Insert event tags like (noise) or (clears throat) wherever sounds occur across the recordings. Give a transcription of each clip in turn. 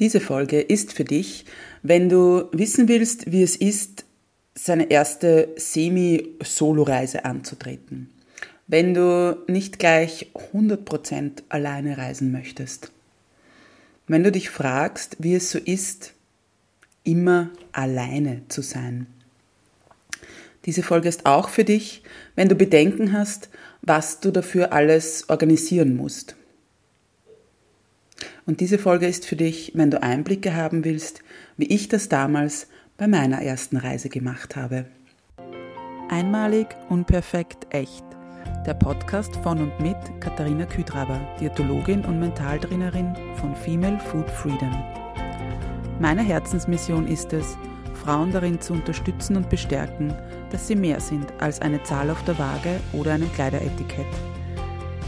Diese Folge ist für dich, wenn du wissen willst, wie es ist, seine erste Semi-Solo-Reise anzutreten. Wenn du nicht gleich 100% alleine reisen möchtest. Wenn du dich fragst, wie es so ist, immer alleine zu sein. Diese Folge ist auch für dich, wenn du Bedenken hast, was du dafür alles organisieren musst. Und diese Folge ist für dich, wenn du Einblicke haben willst, wie ich das damals bei meiner ersten Reise gemacht habe. Einmalig, unperfekt, echt. Der Podcast von und mit Katharina Küdraber, Diätologin und Mentaltrainerin von Female Food Freedom. Meine Herzensmission ist es, Frauen darin zu unterstützen und bestärken, dass sie mehr sind als eine Zahl auf der Waage oder ein Kleideretikett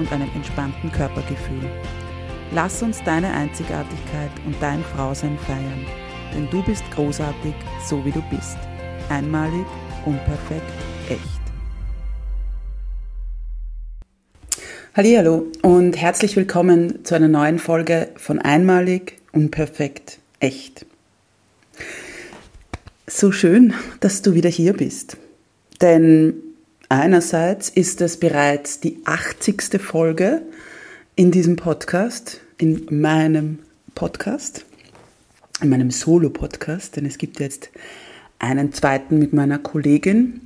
und einem entspannten Körpergefühl. Lass uns deine Einzigartigkeit und dein Frausein feiern, denn du bist großartig, so wie du bist. Einmalig, unperfekt, echt. Hallo und herzlich willkommen zu einer neuen Folge von Einmalig, unperfekt, echt. So schön, dass du wieder hier bist. Denn Einerseits ist es bereits die 80. Folge in diesem Podcast, in meinem Podcast, in meinem Solo-Podcast, denn es gibt jetzt einen zweiten mit meiner Kollegin,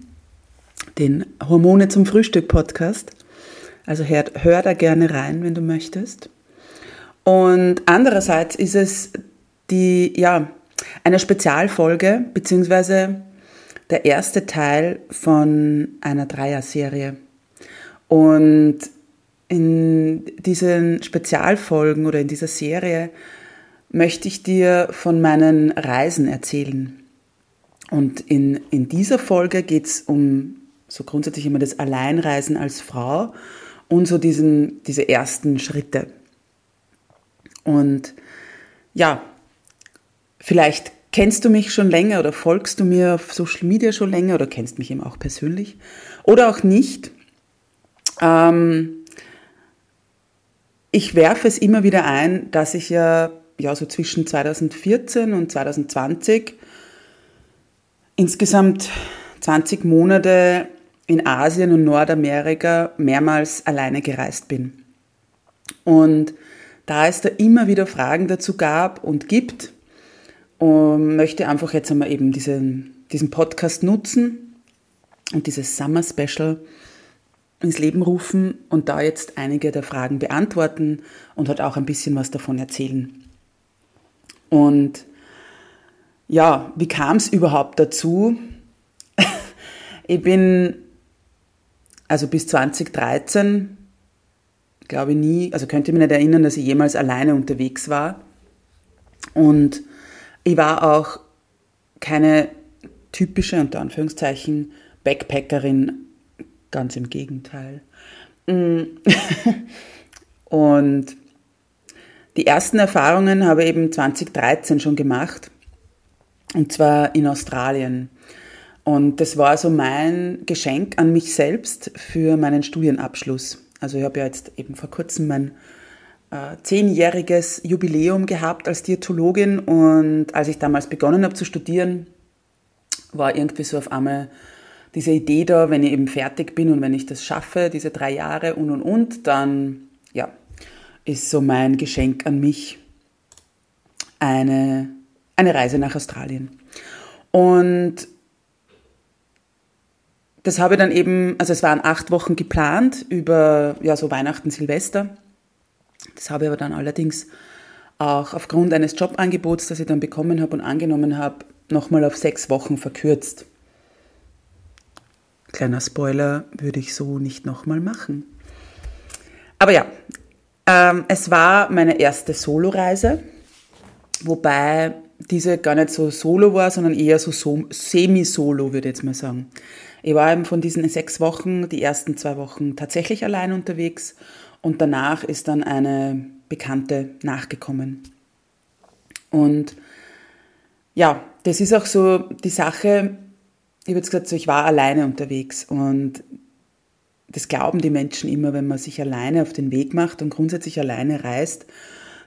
den Hormone zum Frühstück-Podcast. Also hör, hör da gerne rein, wenn du möchtest. Und andererseits ist es die, ja, eine Spezialfolge, beziehungsweise der erste Teil von einer Dreier-Serie. Und in diesen Spezialfolgen oder in dieser Serie möchte ich dir von meinen Reisen erzählen. Und in, in dieser Folge geht es um so grundsätzlich immer das Alleinreisen als Frau und so diesen, diese ersten Schritte. Und ja, vielleicht Kennst du mich schon länger oder folgst du mir auf Social Media schon länger oder kennst mich eben auch persönlich oder auch nicht? Ähm, ich werfe es immer wieder ein, dass ich ja, ja so zwischen 2014 und 2020 insgesamt 20 Monate in Asien und Nordamerika mehrmals alleine gereist bin. Und da es da immer wieder Fragen dazu gab und gibt, und möchte einfach jetzt einmal eben diesen, diesen Podcast nutzen und dieses Summer Special ins Leben rufen und da jetzt einige der Fragen beantworten und halt auch ein bisschen was davon erzählen. Und ja, wie kam es überhaupt dazu? (laughs) ich bin also bis 2013, glaube ich nie, also könnte ich mich nicht erinnern, dass ich jemals alleine unterwegs war. Und ich war auch keine typische, unter Anführungszeichen, Backpackerin, ganz im Gegenteil. Mm. (laughs) Und die ersten Erfahrungen habe ich eben 2013 schon gemacht, und zwar in Australien. Und das war so mein Geschenk an mich selbst für meinen Studienabschluss. Also ich habe ja jetzt eben vor kurzem mein zehnjähriges Jubiläum gehabt als Diätologin und als ich damals begonnen habe zu studieren, war irgendwie so auf einmal diese Idee da, wenn ich eben fertig bin und wenn ich das schaffe, diese drei Jahre und und und, dann ja, ist so mein Geschenk an mich eine, eine Reise nach Australien. Und das habe ich dann eben, also es waren acht Wochen geplant über ja so Weihnachten, Silvester. Das habe ich aber dann allerdings auch aufgrund eines Jobangebots, das ich dann bekommen habe und angenommen habe, nochmal auf sechs Wochen verkürzt. Kleiner Spoiler, würde ich so nicht nochmal machen. Aber ja, ähm, es war meine erste Soloreise wobei diese gar nicht so solo war, sondern eher so, so semi-solo, würde ich jetzt mal sagen. Ich war eben von diesen sechs Wochen, die ersten zwei Wochen tatsächlich allein unterwegs und danach ist dann eine Bekannte nachgekommen. Und ja, das ist auch so die Sache, ich habe jetzt gesagt, so, ich war alleine unterwegs und das glauben die Menschen immer, wenn man sich alleine auf den Weg macht und grundsätzlich alleine reist,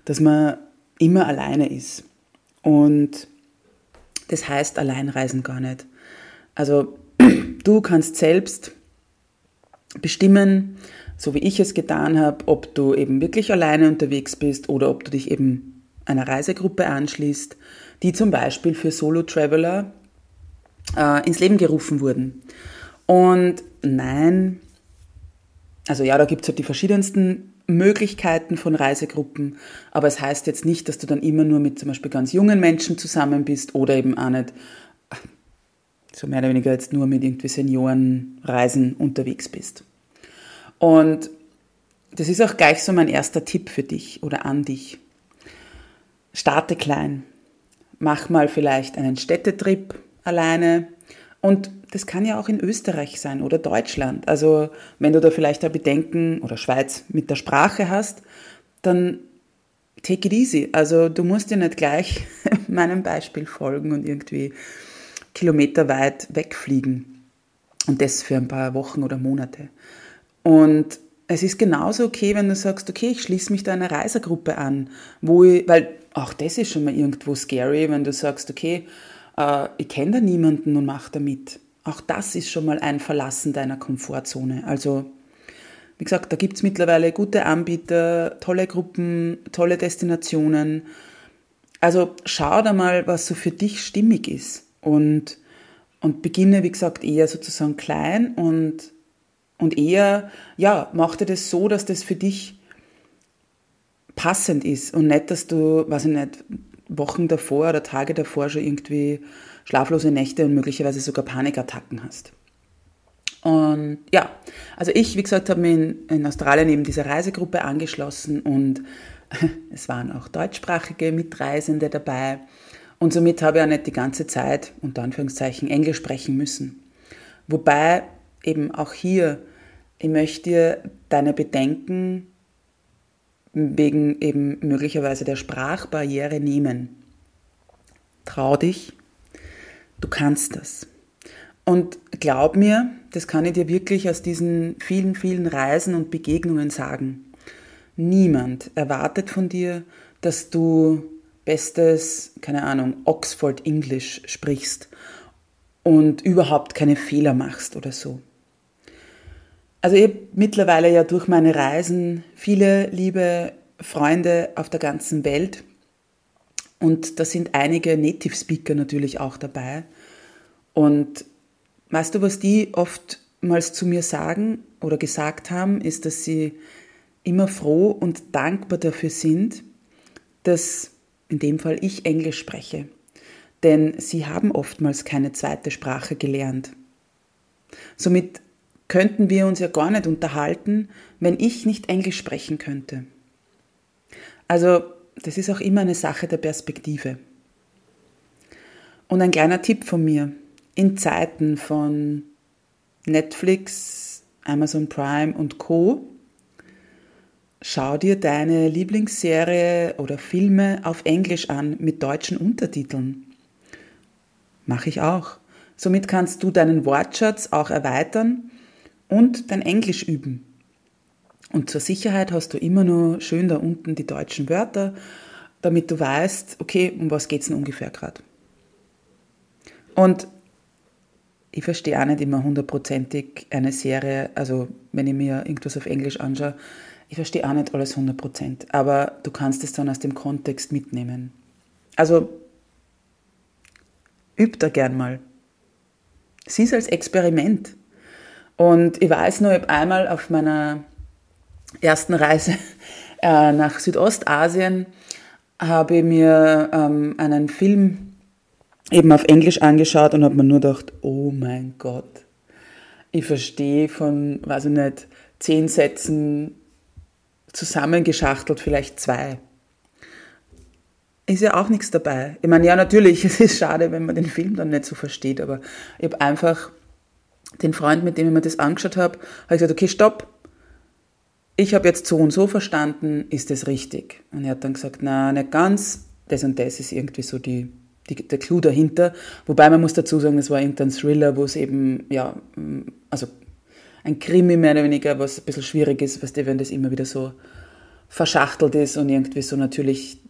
dass man immer alleine ist. Und das heißt Alleinreisen gar nicht. Also (clears throat) du kannst selbst bestimmen, so wie ich es getan habe, ob du eben wirklich alleine unterwegs bist oder ob du dich eben einer Reisegruppe anschließt, die zum Beispiel für Solo-Traveler äh, ins Leben gerufen wurden. Und nein, also ja, da gibt es halt die verschiedensten Möglichkeiten von Reisegruppen, aber es heißt jetzt nicht, dass du dann immer nur mit zum Beispiel ganz jungen Menschen zusammen bist oder eben auch nicht so mehr oder weniger jetzt nur mit irgendwie Seniorenreisen unterwegs bist. Und das ist auch gleich so mein erster Tipp für dich oder an dich. Starte klein. Mach mal vielleicht einen Städtetrip alleine und das kann ja auch in Österreich sein oder Deutschland. Also wenn du da vielleicht ein Bedenken oder Schweiz mit der Sprache hast, dann take it easy. Also du musst dir nicht gleich (laughs) meinem Beispiel folgen und irgendwie kilometerweit wegfliegen. Und das für ein paar Wochen oder Monate. Und es ist genauso okay, wenn du sagst, okay, ich schließe mich da einer Reisergruppe an, wo ich, weil auch das ist schon mal irgendwo scary, wenn du sagst, okay, äh, ich kenne da niemanden und mache da mit. Auch das ist schon mal ein Verlassen deiner Komfortzone. Also, wie gesagt, da gibt es mittlerweile gute Anbieter, tolle Gruppen, tolle Destinationen. Also schau da mal, was so für dich stimmig ist. Und, und beginne, wie gesagt, eher sozusagen klein und, und eher, ja, mach dir das so, dass das für dich passend ist und nicht, dass du, weiß ich nicht, Wochen davor oder Tage davor schon irgendwie schlaflose Nächte und möglicherweise sogar Panikattacken hast. Und ja, also ich, wie gesagt, habe mich in, in Australien eben dieser Reisegruppe angeschlossen und (laughs) es waren auch deutschsprachige Mitreisende dabei. Und somit habe ich auch nicht die ganze Zeit, unter Anführungszeichen, Englisch sprechen müssen. Wobei eben auch hier, ich möchte dir deine Bedenken wegen eben möglicherweise der Sprachbarriere nehmen. Trau dich, du kannst das. Und glaub mir, das kann ich dir wirklich aus diesen vielen, vielen Reisen und Begegnungen sagen. Niemand erwartet von dir, dass du bestes, keine Ahnung, Oxford English sprichst und überhaupt keine Fehler machst oder so. Also ich habe mittlerweile ja durch meine Reisen viele liebe Freunde auf der ganzen Welt und da sind einige Native Speaker natürlich auch dabei. Und weißt du, was die oftmals zu mir sagen oder gesagt haben, ist, dass sie immer froh und dankbar dafür sind, dass in dem Fall ich Englisch spreche. Denn sie haben oftmals keine zweite Sprache gelernt. Somit könnten wir uns ja gar nicht unterhalten, wenn ich nicht Englisch sprechen könnte. Also das ist auch immer eine Sache der Perspektive. Und ein kleiner Tipp von mir. In Zeiten von Netflix, Amazon Prime und Co. Schau dir deine Lieblingsserie oder Filme auf Englisch an mit deutschen Untertiteln. Mache ich auch. Somit kannst du deinen Wortschatz auch erweitern und dein Englisch üben. Und zur Sicherheit hast du immer nur schön da unten die deutschen Wörter, damit du weißt, okay, um was geht es denn ungefähr gerade. Und ich verstehe auch nicht immer hundertprozentig eine Serie, also wenn ich mir irgendwas auf Englisch anschaue, ich verstehe auch nicht alles hundertprozentig, aber du kannst es dann aus dem Kontext mitnehmen. Also üb da gern mal. Sieh es als Experiment. Und ich weiß nur, ich habe einmal auf meiner ersten Reise (laughs) äh, nach Südostasien habe ich mir ähm, einen Film eben auf Englisch angeschaut und habe mir nur gedacht, oh mein Gott, ich verstehe von, weiß ich nicht, zehn Sätzen zusammengeschachtelt vielleicht zwei. ist ja auch nichts dabei. Ich meine, ja, natürlich, (laughs) es ist schade, wenn man den Film dann nicht so versteht, aber ich habe einfach den Freund, mit dem ich mir das angeschaut habe, habe ich gesagt, okay, stopp. Ich habe jetzt so und so verstanden, ist das richtig? Und er hat dann gesagt, na, nicht ganz, das und das ist irgendwie so die, die, der Clou dahinter. Wobei man muss dazu sagen, es war irgendein Thriller, wo es eben, ja, also ein Krimi mehr oder weniger, was ein bisschen schwierig ist, weißt du, wenn das immer wieder so verschachtelt ist und irgendwie so natürlich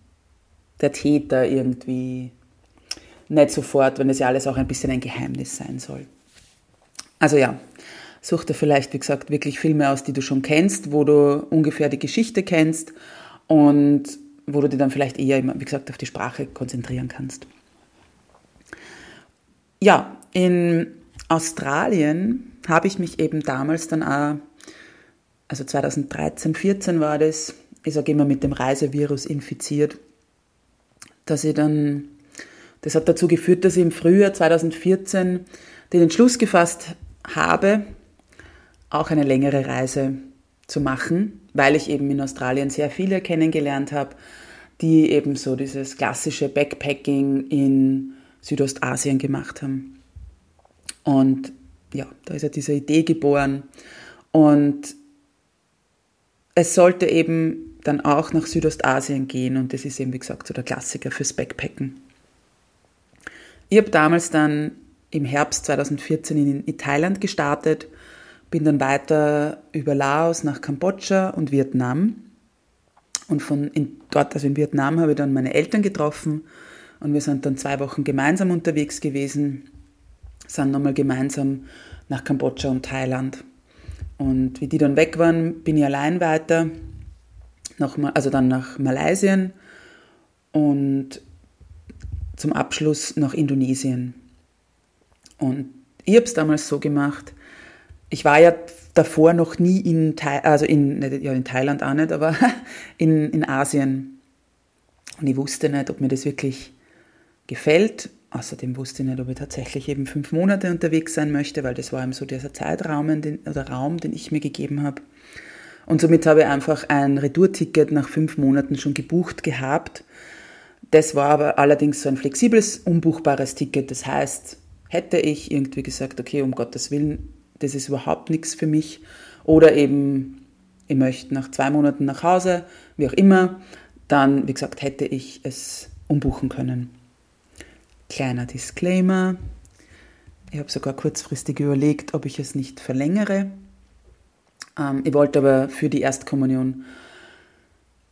der Täter irgendwie nicht sofort, wenn das ja alles auch ein bisschen ein Geheimnis sein soll. Also ja, such dir vielleicht, wie gesagt, wirklich Filme aus, die du schon kennst, wo du ungefähr die Geschichte kennst und wo du dir dann vielleicht eher, wie gesagt, auf die Sprache konzentrieren kannst. Ja, in Australien habe ich mich eben damals dann auch, also 2013, 14 war das, ich sage immer mit dem Reisevirus infiziert dass ich dann, das hat dazu geführt, dass ich im Frühjahr 2014 den Entschluss gefasst habe, auch eine längere Reise zu machen, weil ich eben in Australien sehr viele kennengelernt habe, die eben so dieses klassische Backpacking in Südostasien gemacht haben. Und ja, da ist ja diese Idee geboren. Und es sollte eben dann auch nach Südostasien gehen und das ist eben, wie gesagt, so der Klassiker fürs Backpacken. Ich habe damals dann im Herbst 2014 in Thailand gestartet, bin dann weiter über Laos nach Kambodscha und Vietnam. Und von in, dort, also in Vietnam, habe ich dann meine Eltern getroffen und wir sind dann zwei Wochen gemeinsam unterwegs gewesen, sind nochmal gemeinsam nach Kambodscha und Thailand. Und wie die dann weg waren, bin ich allein weiter nach, also dann nach Malaysia und zum Abschluss nach Indonesien. Und ich habe es damals so gemacht, ich war ja davor noch nie in, Thai, also in, ja, in Thailand auch nicht, aber (laughs) in, in Asien. Und ich wusste nicht, ob mir das wirklich gefällt. Außerdem wusste ich nicht, ob ich tatsächlich eben fünf Monate unterwegs sein möchte, weil das war eben so dieser Zeitraum, den, oder Raum, den ich mir gegeben habe. Und somit habe ich einfach ein Retourticket nach fünf Monaten schon gebucht gehabt. Das war aber allerdings so ein flexibles, umbuchbares Ticket. Das heißt, hätte ich irgendwie gesagt, okay, um Gottes Willen, das ist überhaupt nichts für mich. Oder eben, ich möchte nach zwei Monaten nach Hause, wie auch immer, dann, wie gesagt, hätte ich es umbuchen können. Kleiner Disclaimer. Ich habe sogar kurzfristig überlegt, ob ich es nicht verlängere. Ähm, ich wollte aber für die Erstkommunion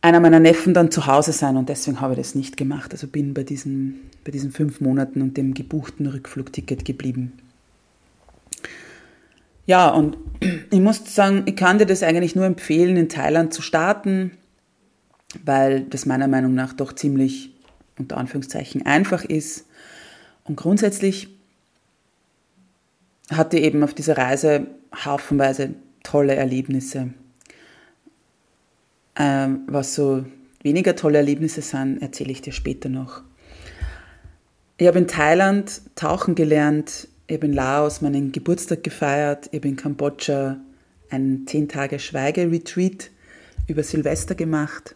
einer meiner Neffen dann zu Hause sein und deswegen habe ich das nicht gemacht. Also bin bei diesen, bei diesen fünf Monaten und dem gebuchten Rückflugticket geblieben. Ja, und (clears throat) ich muss sagen, ich kann dir das eigentlich nur empfehlen, in Thailand zu starten, weil das meiner Meinung nach doch ziemlich unter Anführungszeichen einfach ist. Und grundsätzlich hatte ich eben auf dieser Reise haufenweise tolle Erlebnisse. Ähm, was so weniger tolle Erlebnisse sind, erzähle ich dir später noch. Ich habe in Thailand tauchen gelernt, ich habe in Laos meinen Geburtstag gefeiert, ich habe in Kambodscha einen 10 Tage Schweigeretreat über Silvester gemacht.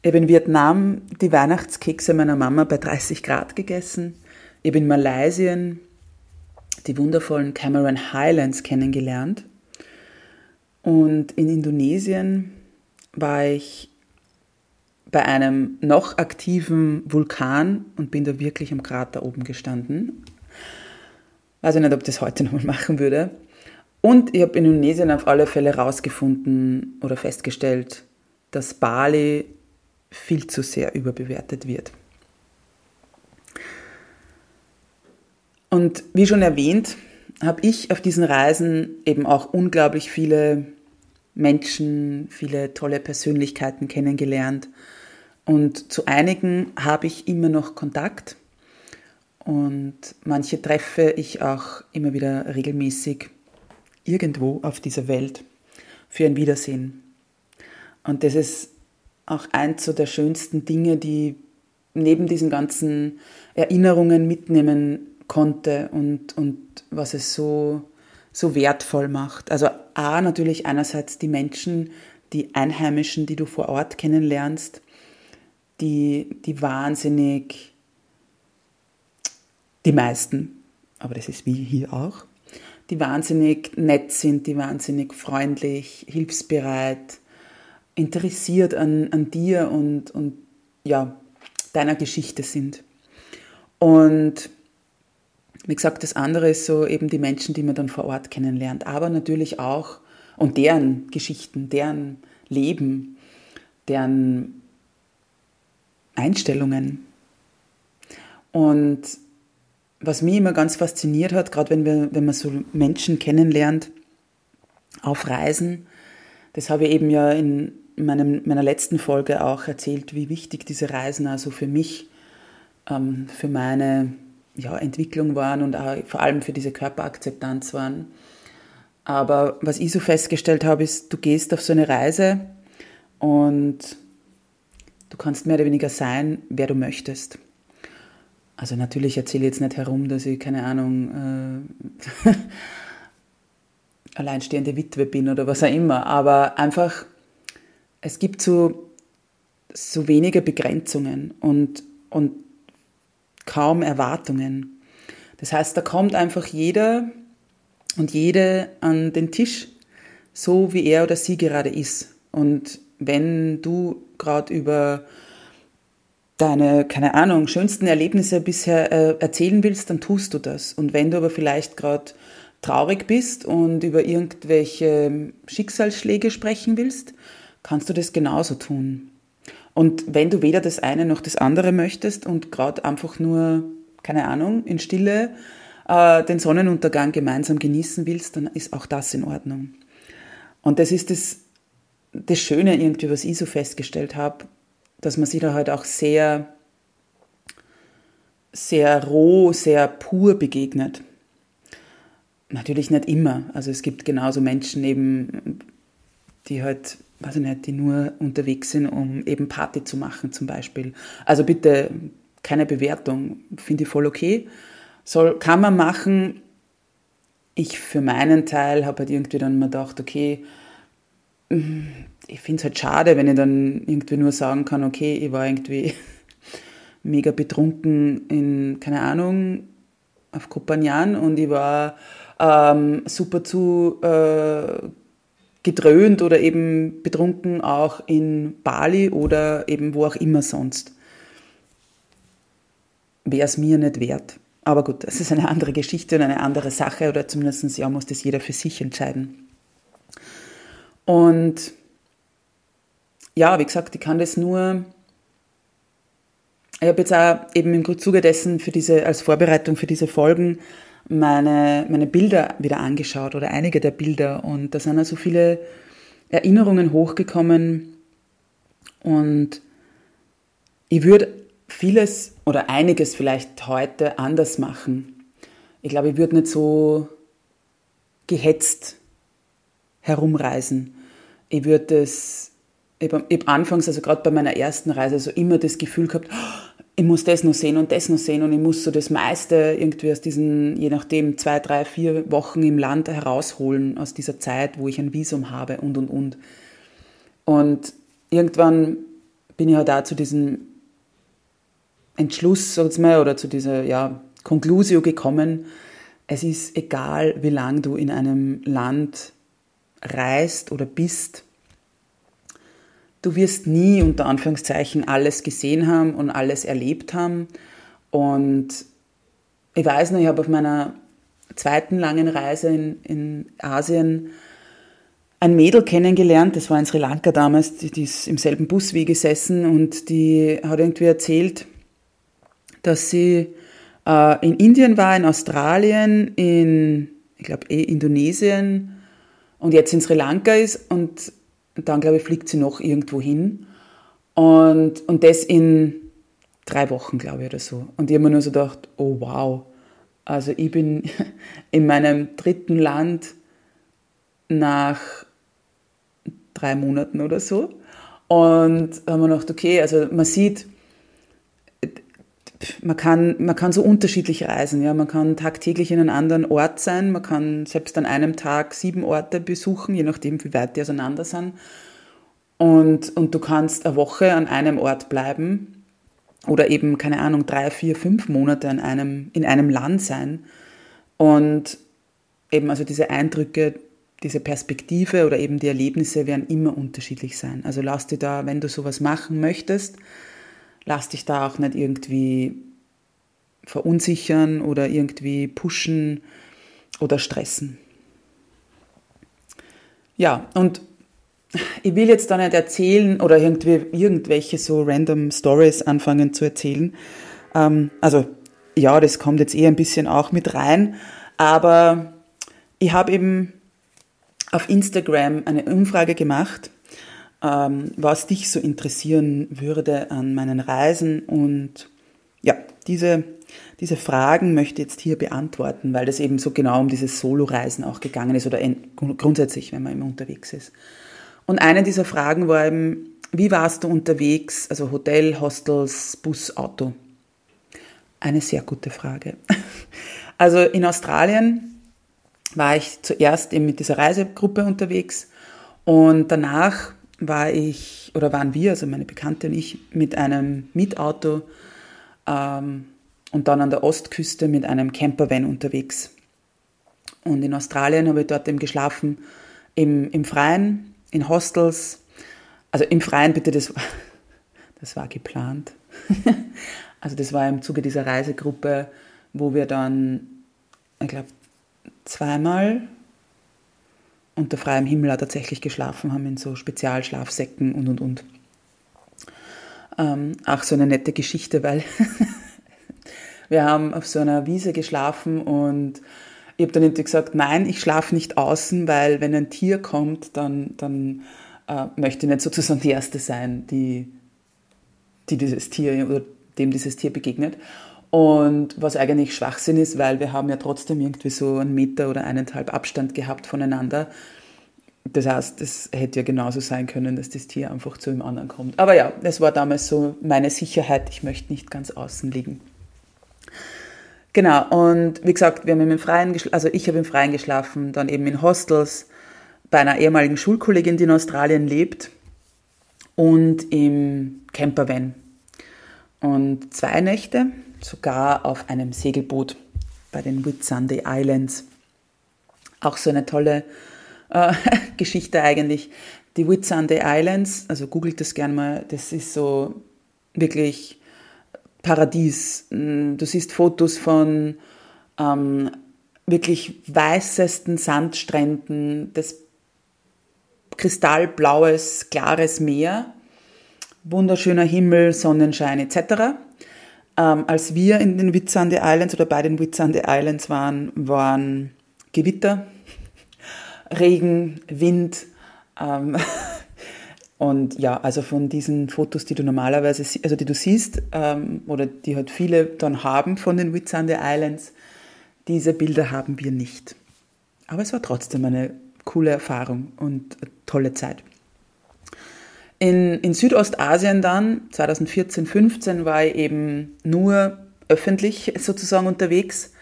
Ich habe in Vietnam die Weihnachtskekse meiner Mama bei 30 Grad gegessen. Ich habe in Malaysia die wundervollen Cameron Highlands kennengelernt. Und in Indonesien war ich bei einem noch aktiven Vulkan und bin da wirklich am Krater oben gestanden. Weiß ich nicht, ob ich das heute (laughs) nochmal machen würde. Und ich habe in Indonesien auf alle Fälle herausgefunden oder festgestellt, dass Bali viel zu sehr überbewertet wird. Und wie schon erwähnt, habe ich auf diesen Reisen eben auch unglaublich viele Menschen, viele tolle Persönlichkeiten kennengelernt. Und zu einigen habe ich immer noch Kontakt. Und manche treffe ich auch immer wieder regelmäßig irgendwo auf dieser Welt für ein Wiedersehen. Und das ist auch eins so der schönsten Dinge, die neben diesen ganzen Erinnerungen mitnehmen konnte und, und was es so so wertvoll macht. Also A, natürlich einerseits die Menschen, die Einheimischen, die du vor Ort kennenlernst, die, die wahnsinnig, die meisten, aber das ist wie hier auch, die wahnsinnig nett sind, die wahnsinnig freundlich, hilfsbereit, interessiert an, an dir und, und ja, deiner Geschichte sind. Und wie gesagt, das andere ist so eben die Menschen, die man dann vor Ort kennenlernt, aber natürlich auch und deren Geschichten, deren Leben, deren Einstellungen. Und was mich immer ganz fasziniert hat, gerade wenn, wir, wenn man so Menschen kennenlernt auf Reisen, das habe ich eben ja in meinem, meiner letzten Folge auch erzählt, wie wichtig diese Reisen also für mich, ähm, für meine ja, Entwicklung waren und auch vor allem für diese Körperakzeptanz waren. Aber was ich so festgestellt habe, ist, du gehst auf so eine Reise und du kannst mehr oder weniger sein, wer du möchtest. Also natürlich erzähle ich jetzt nicht herum, dass ich, keine Ahnung, äh, (laughs) alleinstehende Witwe bin oder was auch immer, aber einfach, es gibt so, so wenige Begrenzungen und, und kaum Erwartungen. Das heißt, da kommt einfach jeder und jede an den Tisch, so wie er oder sie gerade ist. Und wenn du gerade über deine, keine Ahnung, schönsten Erlebnisse bisher äh, erzählen willst, dann tust du das. Und wenn du aber vielleicht gerade traurig bist und über irgendwelche Schicksalsschläge sprechen willst, kannst du das genauso tun. Und wenn du weder das eine noch das andere möchtest und gerade einfach nur, keine Ahnung, in Stille äh, den Sonnenuntergang gemeinsam genießen willst, dann ist auch das in Ordnung. Und das ist das, das Schöne irgendwie, was ich so festgestellt habe, dass man sich da halt auch sehr, sehr roh, sehr pur begegnet. Natürlich nicht immer. Also es gibt genauso Menschen eben, die halt weiß ich nicht, die nur unterwegs sind, um eben Party zu machen zum Beispiel. Also bitte keine Bewertung, finde ich voll okay. Soll, kann man machen. Ich für meinen Teil habe halt irgendwie dann mal gedacht, okay, ich finde es halt schade, wenn ich dann irgendwie nur sagen kann, okay, ich war irgendwie (laughs) mega betrunken in, keine Ahnung, auf Kopanian und ich war ähm, super zu äh, gedröhnt oder eben betrunken auch in Bali oder eben wo auch immer sonst. Wäre es mir nicht wert. Aber gut, das ist eine andere Geschichte und eine andere Sache oder zumindest ja, muss das jeder für sich entscheiden. Und ja, wie gesagt, ich kann das nur. Ich habe jetzt auch eben im Zuge dessen für diese, als Vorbereitung für diese Folgen meine, meine Bilder wieder angeschaut oder einige der Bilder und da sind also viele Erinnerungen hochgekommen und ich würde vieles oder einiges vielleicht heute anders machen. Ich glaube, ich würde nicht so gehetzt herumreisen. Ich würde das, ich habe anfangs, also gerade bei meiner ersten Reise, so immer das Gefühl gehabt, ich muss das noch sehen und das noch sehen und ich muss so das meiste irgendwie aus diesen, je nachdem, zwei, drei, vier Wochen im Land herausholen aus dieser Zeit, wo ich ein Visum habe und, und, und. Und irgendwann bin ich halt da zu diesem Entschluss, sag mal, oder zu dieser, ja, Conclusio gekommen, es ist egal, wie lange du in einem Land reist oder bist, du wirst nie unter Anführungszeichen alles gesehen haben und alles erlebt haben. Und ich weiß noch, ich habe auf meiner zweiten langen Reise in, in Asien ein Mädel kennengelernt, das war in Sri Lanka damals, die, die ist im selben Bus wie gesessen und die hat irgendwie erzählt, dass sie äh, in Indien war, in Australien, in, ich glaube, eh Indonesien und jetzt in Sri Lanka ist und dann, glaube ich, fliegt sie noch irgendwo hin. Und, und das in drei Wochen, glaube ich, oder so. Und ich habe mir nur so gedacht, oh wow. Also ich bin (laughs) in meinem dritten Land nach drei Monaten oder so. Und haben wir gedacht, okay, also man sieht, man kann, man kann so unterschiedlich reisen. Ja? Man kann tagtäglich in einem anderen Ort sein. Man kann selbst an einem Tag sieben Orte besuchen, je nachdem, wie weit die auseinander sind. Und, und du kannst eine Woche an einem Ort bleiben oder eben, keine Ahnung, drei, vier, fünf Monate an einem, in einem Land sein. Und eben also diese Eindrücke, diese Perspektive oder eben die Erlebnisse werden immer unterschiedlich sein. Also lass dir da, wenn du sowas machen möchtest, lass dich da auch nicht irgendwie verunsichern oder irgendwie pushen oder stressen. Ja, und ich will jetzt da nicht erzählen oder irgendwie irgendwelche so random Stories anfangen zu erzählen. Ähm, also ja, das kommt jetzt eher ein bisschen auch mit rein, aber ich habe eben auf Instagram eine Umfrage gemacht, was dich so interessieren würde an meinen Reisen und ja, diese, diese Fragen möchte ich jetzt hier beantworten, weil das eben so genau um dieses Solo-Reisen auch gegangen ist oder grundsätzlich, wenn man immer unterwegs ist. Und eine dieser Fragen war eben, wie warst du unterwegs, also Hotel, Hostels, Bus, Auto? Eine sehr gute Frage. (laughs) Also in Australien war ich zuerst eben mit dieser Reisegruppe unterwegs und danach war ich oder waren wir, also meine Bekannte und ich, mit einem Mietauto ähm, und dann an der Ostküste mit einem Campervan unterwegs. Und in Australien habe ich dort eben geschlafen im, im Freien in Hostels, also im Freien bitte, das (laughs) das war geplant. (laughs) also das war im Zuge dieser Reisegruppe, wo wir dann, ich glaube, zweimal unter freiem Himmel tatsächlich geschlafen haben in so Spezialschlafsäcken und und und. Ähm, auch so eine nette Geschichte, weil (laughs) wir haben auf so einer Wiese geschlafen und ich habe dann irgendwie gesagt, nein, ich schlafe nicht außen, weil wenn ein Tier kommt, dann, dann äh, möchte ich nicht sozusagen die Erste sein, die, die dieses Tier oder dem dieses Tier begegnet. Und was eigentlich Schwachsinn ist, weil wir haben ja trotzdem irgendwie so einen Meter oder eineinhalb Abstand gehabt voneinander. Das heißt, es hätte ja genauso sein können, dass das Tier einfach zu dem anderen kommt. Aber ja, es war damals so meine Sicherheit, ich möchte nicht ganz außen liegen. Genau, und wie gesagt, wir haben im Freien, also ich habe im Freien geschlafen, dann eben in Hostels bei einer ehemaligen Schulkollegin, die in Australien lebt und im Campervan. Und zwei Nächte sogar auf einem Segelboot bei den Whitsunday Islands. Auch so eine tolle äh, (laughs) Geschichte eigentlich. Die Whitsunday Islands, also googelt das gerne mal, das ist so wirklich Paradies. Mm, du siehst Fotos von ähm, wirklich weißesten Sandstränden, das kristallblaues, klares Meer, wunderschöner Himmel, Sonnenschein etc. Ähm, als wir in den Whitsunday Islands oder bei den Whitsunday Islands waren, waren Gewitter, (laughs) Regen, Wind, ähm, (laughs) Und ja, also von diesen Fotos, die du normalerweise, also die du siehst, ähm, oder die halt viele dann haben von den Whitsunday Islands, diese Bilder haben wir nicht. Aber es war trotzdem eine coole Erfahrung und eine tolle Zeit. In, in Südostasien dann, 2014, 15, war ich eben nur öffentlich sozusagen unterwegs,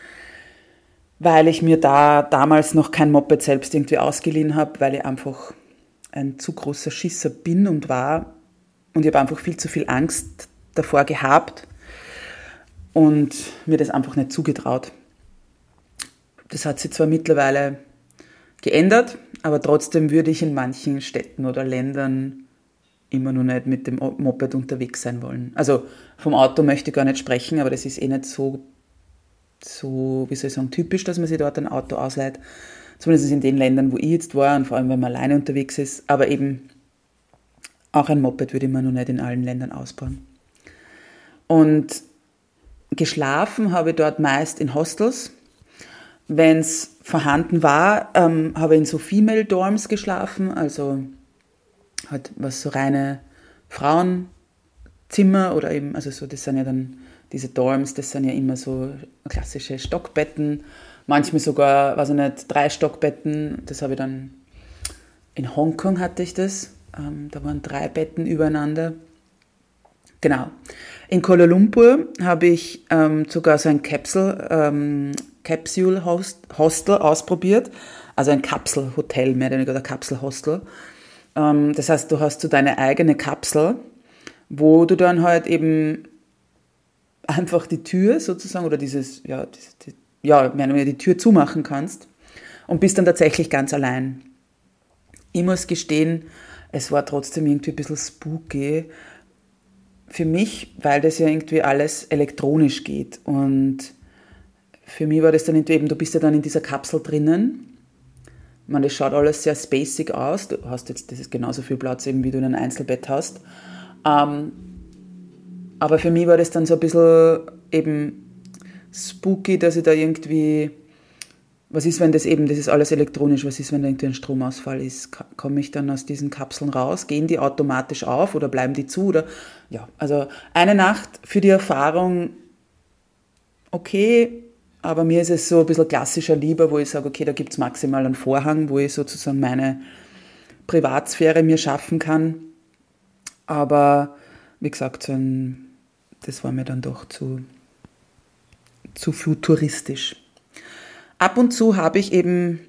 weil ich mir da damals noch kein Moped selbst irgendwie ausgeliehen habe, weil ich einfach ein zu großer Schisser bin und war. Und ich habe einfach viel zu viel Angst davor gehabt und mir das einfach nicht zugetraut. Das hat sich zwar mittlerweile geändert, aber trotzdem würde ich in manchen Städten oder Ländern immer noch nicht mit dem Moped unterwegs sein wollen. Also vom Auto möchte ich gar nicht sprechen, aber das ist eh nicht so, so wie soll ich sagen, typisch, dass man sich dort ein Auto ausleiht zumindest in den Ländern, wo ich jetzt war und vor allem, wenn man alleine unterwegs ist. Aber eben auch ein Moped würde man noch nicht in allen Ländern ausbauen. Und geschlafen habe ich dort meist in Hostels. Wenn es vorhanden war, ähm, habe ich in so Female Dorms geschlafen, also halt was so reine Frauenzimmer oder eben, also so, das sind ja dann diese Dorms, das sind ja immer so klassische Stockbetten manchmal sogar, weiß ich nicht, drei Stockbetten. Das habe ich dann in Hongkong hatte ich das. Ähm, da waren drei Betten übereinander. Genau. In Kuala Lumpur habe ich ähm, sogar so ein Capsule, ähm, Capsule Host, Hostel ausprobiert. Also ein Kapselhotel, mehr oder weniger, oder Kapselhostel. Ähm, das heißt, du hast so deine eigene Kapsel, wo du dann halt eben einfach die Tür sozusagen oder dieses, ja, die, ja, die Tür zumachen kannst und bist dann tatsächlich ganz allein. Ich muss gestehen, es war trotzdem irgendwie ein bisschen spooky für mich, weil das ja irgendwie alles elektronisch geht und für mich war das dann eben, du bist ja dann in dieser Kapsel drinnen. Ich das schaut alles sehr spacig aus. Du hast jetzt, das ist genauso viel Platz eben, wie du in einem Einzelbett hast. Ähm, aber für mich war das dann so ein bisschen eben spooky, dass ich da irgendwie, was ist, wenn das eben, das ist alles elektronisch, was ist, wenn da irgendwie ein Stromausfall ist? Komme ich dann aus diesen Kapseln raus? Gehen die automatisch auf oder bleiben die zu? Oder, ja, also eine Nacht für die Erfahrung, okay, aber mir ist es so ein bisschen klassischer lieber, wo ich sage, okay, da gibt es maximal einen Vorhang, wo ich sozusagen meine Privatsphäre mir schaffen kann. Aber wie gesagt, das war mir dann doch zu, zu futuristisch. Ab und zu habe ich eben,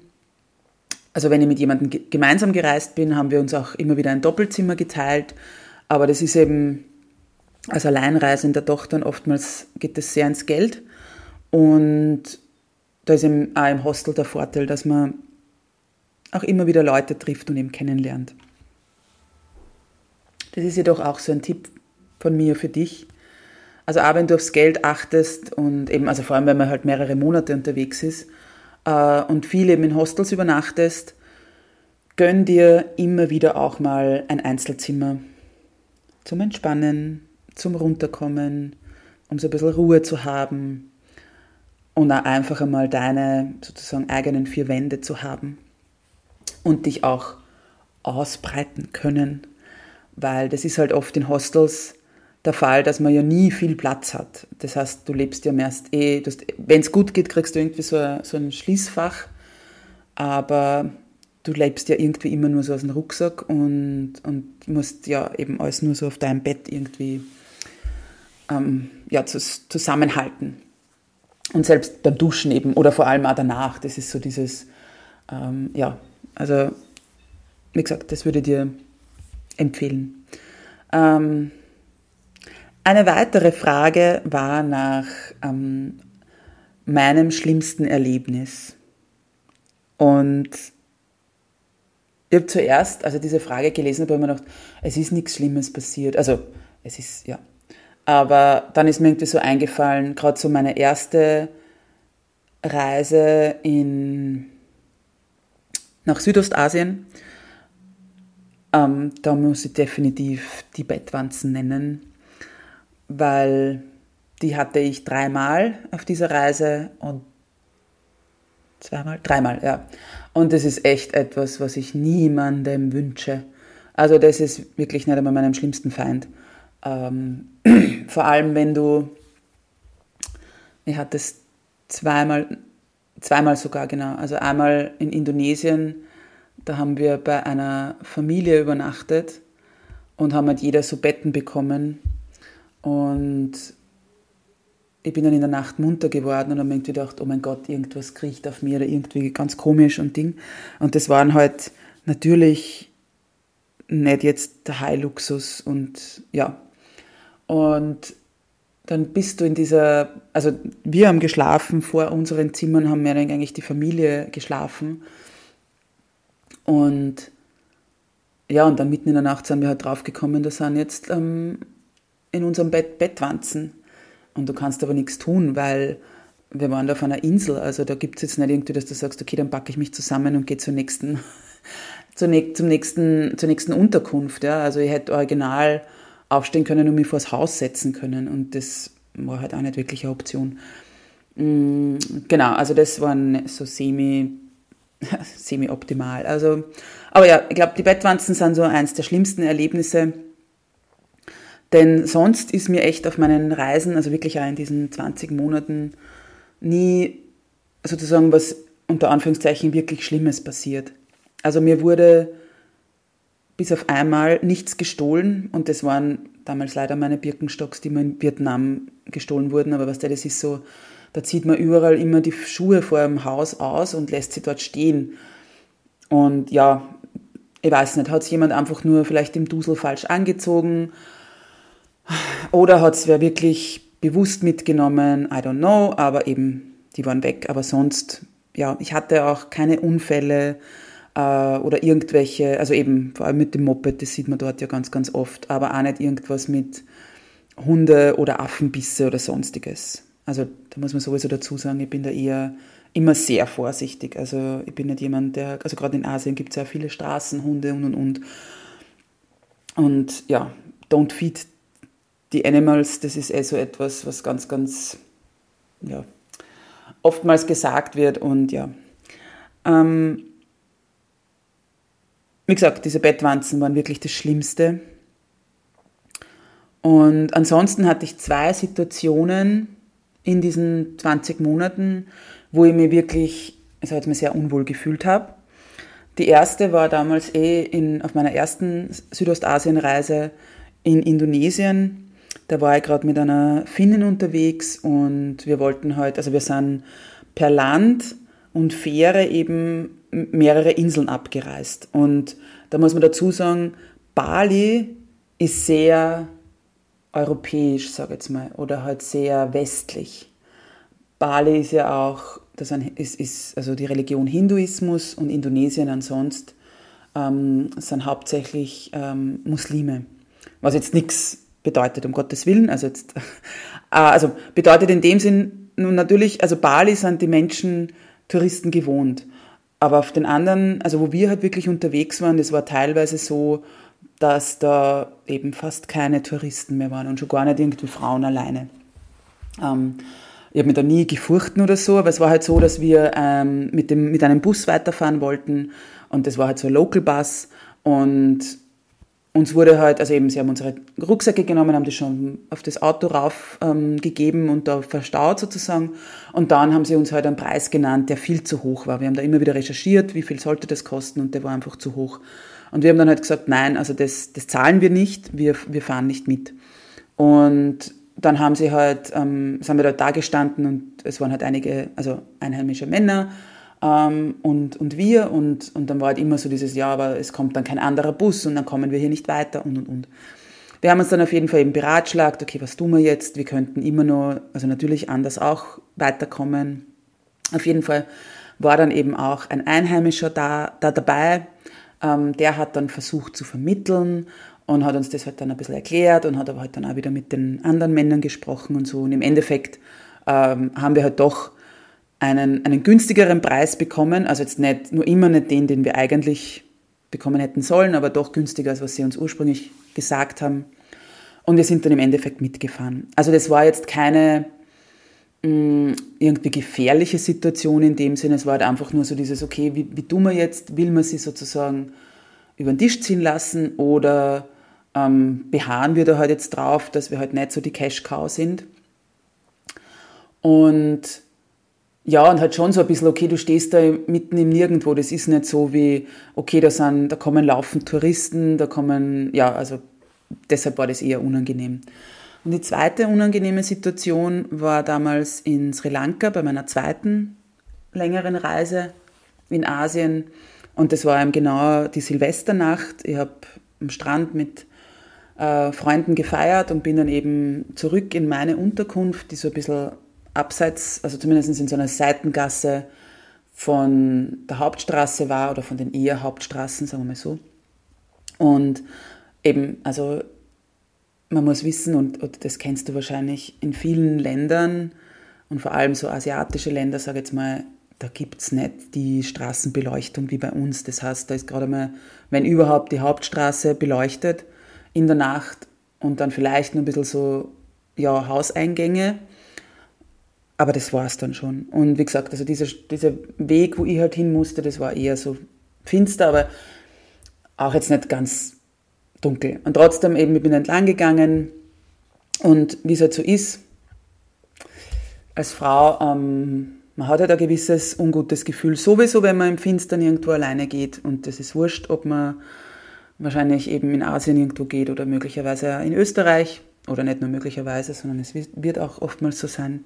also wenn ich mit jemandem gemeinsam gereist bin, haben wir uns auch immer wieder ein Doppelzimmer geteilt. Aber das ist eben als Alleinreisender doch dann oftmals geht das sehr ins Geld. Und da ist eben auch im Hostel der Vorteil, dass man auch immer wieder Leute trifft und eben kennenlernt. Das ist jedoch auch so ein Tipp von mir für dich. Also auch wenn du aufs Geld achtest und eben, also vor allem wenn man halt mehrere Monate unterwegs ist äh, und viel eben in Hostels übernachtest, gönn dir immer wieder auch mal ein Einzelzimmer zum Entspannen, zum Runterkommen, um so ein bisschen Ruhe zu haben und auch einfach einmal deine sozusagen eigenen vier Wände zu haben und dich auch ausbreiten können, weil das ist halt oft in Hostels der Fall, dass man ja nie viel Platz hat. Das heißt, du lebst ja erst eh, wenn es gut geht, kriegst du irgendwie so ein, so ein Schließfach, aber du lebst ja irgendwie immer nur so aus dem Rucksack und, und musst ja eben alles nur so auf deinem Bett irgendwie ähm, ja, zusammenhalten. Und selbst beim Duschen eben oder vor allem auch danach, das ist so dieses, ähm, ja, also wie gesagt, das würde ich dir empfehlen. Ähm, eine weitere Frage war nach ähm, meinem schlimmsten Erlebnis. Und ich habe zuerst, also diese Frage gelesen habe, ich mir gedacht, es ist nichts Schlimmes passiert. Also es ist, ja, aber dann ist mir irgendwie so eingefallen, gerade so meine erste Reise in, nach Südostasien, ähm, da muss ich definitiv die Bettwanzen nennen, weil die hatte ich dreimal auf dieser Reise und zweimal, dreimal, ja. Und das ist echt etwas, was ich niemandem wünsche. Also das ist wirklich nicht einmal meinem schlimmsten Feind. Ähm, (clears throat) vor allem, wenn du, ich hatte es zweimal, zweimal sogar genau, also einmal in Indonesien, da haben wir bei einer Familie übernachtet und haben halt jeder so Betten bekommen und ich bin dann in der Nacht munter geworden und habe irgendwie gedacht, oh mein Gott, irgendwas kriecht auf mir oder irgendwie ganz komisch und Ding. Und das waren halt natürlich nicht jetzt der High-Luxus und ja, und dann bist du in dieser, also wir haben geschlafen, vor unseren Zimmern haben wir eigentlich die Familie geschlafen. Und ja, und dann mitten in der Nacht sind wir halt draufgekommen, da sind jetzt ähm, in unserem Bett Bettwanzen. Und du kannst aber nichts tun, weil wir waren da auf einer Insel. Also da gibt es jetzt nicht irgendwie, dass du sagst, okay, dann packe ich mich zusammen und gehe zur nächsten, (laughs) zur, nächsten, zur nächsten Unterkunft. Ja. Also ich hätte original aufstehen können und mich vors Haus setzen können. Und das war halt auch nicht wirklich eine Option. Mm, genau, also das war so semi, (laughs) semi-optimal. Also, aber ja, ich glaube, die Bettwanzen sind so eins der schlimmsten Erlebnisse. Denn sonst ist mir echt auf meinen Reisen, also wirklich auch in diesen 20 Monaten, nie sozusagen was unter Anführungszeichen wirklich Schlimmes passiert. Also mir wurde bis auf einmal nichts gestohlen. Und das waren damals leider meine Birkenstocks, die mir in Vietnam gestohlen wurden, aber was der, das ist so, da zieht man überall immer die Schuhe vor dem Haus aus und lässt sie dort stehen. Und ja, ich weiß nicht, hat es jemand einfach nur vielleicht im Dusel falsch angezogen? Oder hat es wer wirklich bewusst mitgenommen, I don't know, aber eben, die waren weg. Aber sonst, ja, ich hatte auch keine Unfälle oder irgendwelche, also eben vor allem mit dem Moped, das sieht man dort ja ganz, ganz oft, aber auch nicht irgendwas mit Hunde- oder Affenbisse oder sonstiges. Also da muss man sowieso dazu sagen, ich bin da eher immer sehr vorsichtig. Also ich bin nicht jemand, der, also gerade in Asien gibt es ja viele Straßenhunde und und und. Und ja, don't feed the animals, das ist eh so etwas, was ganz, ganz, ja, oftmals gesagt wird und ja. Ähm, wie gesagt, diese Bettwanzen waren wirklich das Schlimmste. Und ansonsten hatte ich zwei Situationen in diesen 20 Monaten, wo ich mich wirklich, also jetzt mir sehr unwohl gefühlt habe. Die erste war damals eh in, auf meiner ersten Südostasienreise in Indonesien. Da war ich gerade mit einer Finnin unterwegs und wir wollten halt, also wir sind per Land und Fähre eben mehrere Inseln abgereist. Und da muss man dazu sagen, Bali ist sehr europäisch, sage ich jetzt mal, oder halt sehr westlich. Bali ist ja auch, das ist, ist also die Religion Hinduismus und Indonesien ansonsten ähm, sind hauptsächlich ähm, Muslime. Was jetzt nichts bedeutet, um Gottes Willen. Also, jetzt, (laughs) äh, also bedeutet in dem Sinn nun natürlich, also Bali sind die Menschen Touristen gewohnt. Aber auf den anderen, also wo wir halt wirklich unterwegs waren, das war teilweise so, dass da eben fast keine Touristen mehr waren und schon gar nicht irgendwie Frauen alleine. Ähm, ich habe mich da nie gefurchten oder so, aber es war halt so, dass wir ähm, mit, dem, mit einem Bus weiterfahren wollten und das war halt so ein Local Bus und uns wurde halt, also eben, sie haben unsere Rucksäcke genommen, haben die schon auf das Auto rauf ähm, und da verstaut sozusagen. Und dann haben sie uns halt einen Preis genannt, der viel zu hoch war. Wir haben da immer wieder recherchiert, wie viel sollte das kosten und der war einfach zu hoch. Und wir haben dann halt gesagt, nein, also das, das zahlen wir nicht, wir, wir fahren nicht mit. Und dann haben sie halt, ähm, sind wir da da gestanden und es waren halt einige, also einheimische Männer ähm, und, und wir und, und dann war halt immer so dieses, ja, aber es kommt dann kein anderer Bus und dann kommen wir hier nicht weiter und und und. Wir haben uns dann auf jeden Fall eben beratschlagt, okay, was tun wir jetzt? Wir könnten immer nur, also natürlich anders auch weiterkommen. Auf jeden Fall war dann eben auch ein Einheimischer da, da dabei. Ähm, der hat dann versucht zu vermitteln und hat uns das halt dann ein bisschen erklärt und hat aber halt dann auch wieder mit den anderen Männern gesprochen und so. Und im Endeffekt ähm, haben wir halt doch einen, einen günstigeren Preis bekommen, also jetzt nicht, nur immer nicht den, den wir eigentlich bekommen hätten sollen, aber doch günstiger, als was sie uns ursprünglich gesagt haben. Und wir sind dann im Endeffekt mitgefahren. Also das war jetzt keine mh, mm, irgendwie gefährliche Situation in dem Sinne, es war halt einfach nur so dieses, okay, wie, wie tun wir jetzt? Will man sie sozusagen über den Tisch ziehen lassen oder ähm, beharren wir da halt jetzt drauf, dass wir halt nicht so die Cash-Cow sind. Und ja, und halt schon so ein bisschen, okay, du stehst da mitten im Nirgendwo. Das ist nicht so wie, okay, da, sind, da kommen laufend Touristen, da kommen, ja, also deshalb war das eher unangenehm. Und die zweite unangenehme Situation war damals in Sri Lanka bei meiner zweiten längeren Reise in Asien. Und das war eben genau die Silvesternacht. Ich habe am Strand mit äh, Freunden gefeiert und bin dann eben zurück in meine Unterkunft, die so ein bisschen abseits, also zumindest in so einer Seitengasse von der Hauptstraße war oder von den eher Hauptstraßen, sagen wir mal so. Und eben, also man muss wissen, und, und das kennst du wahrscheinlich, in vielen Ländern und vor allem so asiatische Länder, sage ich jetzt mal, da gibt es nicht die Straßenbeleuchtung wie bei uns. Das heißt, da ist gerade mal, wenn überhaupt, die Hauptstraße beleuchtet in der Nacht und dann vielleicht noch ein bisschen so ja, Hauseingänge. Aber das war es dann schon. Und wie gesagt, also dieser, dieser Weg, wo ich halt hin musste, das war eher so finster, aber auch jetzt nicht ganz dunkel. Und trotzdem eben, ich bin entlang gegangen und wie es halt so ist, als Frau, ähm, man hat halt ein gewisses ungutes Gefühl, sowieso, wenn man im Finstern irgendwo alleine geht und das ist wurscht, ob man wahrscheinlich eben in Asien irgendwo geht oder möglicherweise in Österreich oder nicht nur möglicherweise, sondern es wird auch oftmals so sein.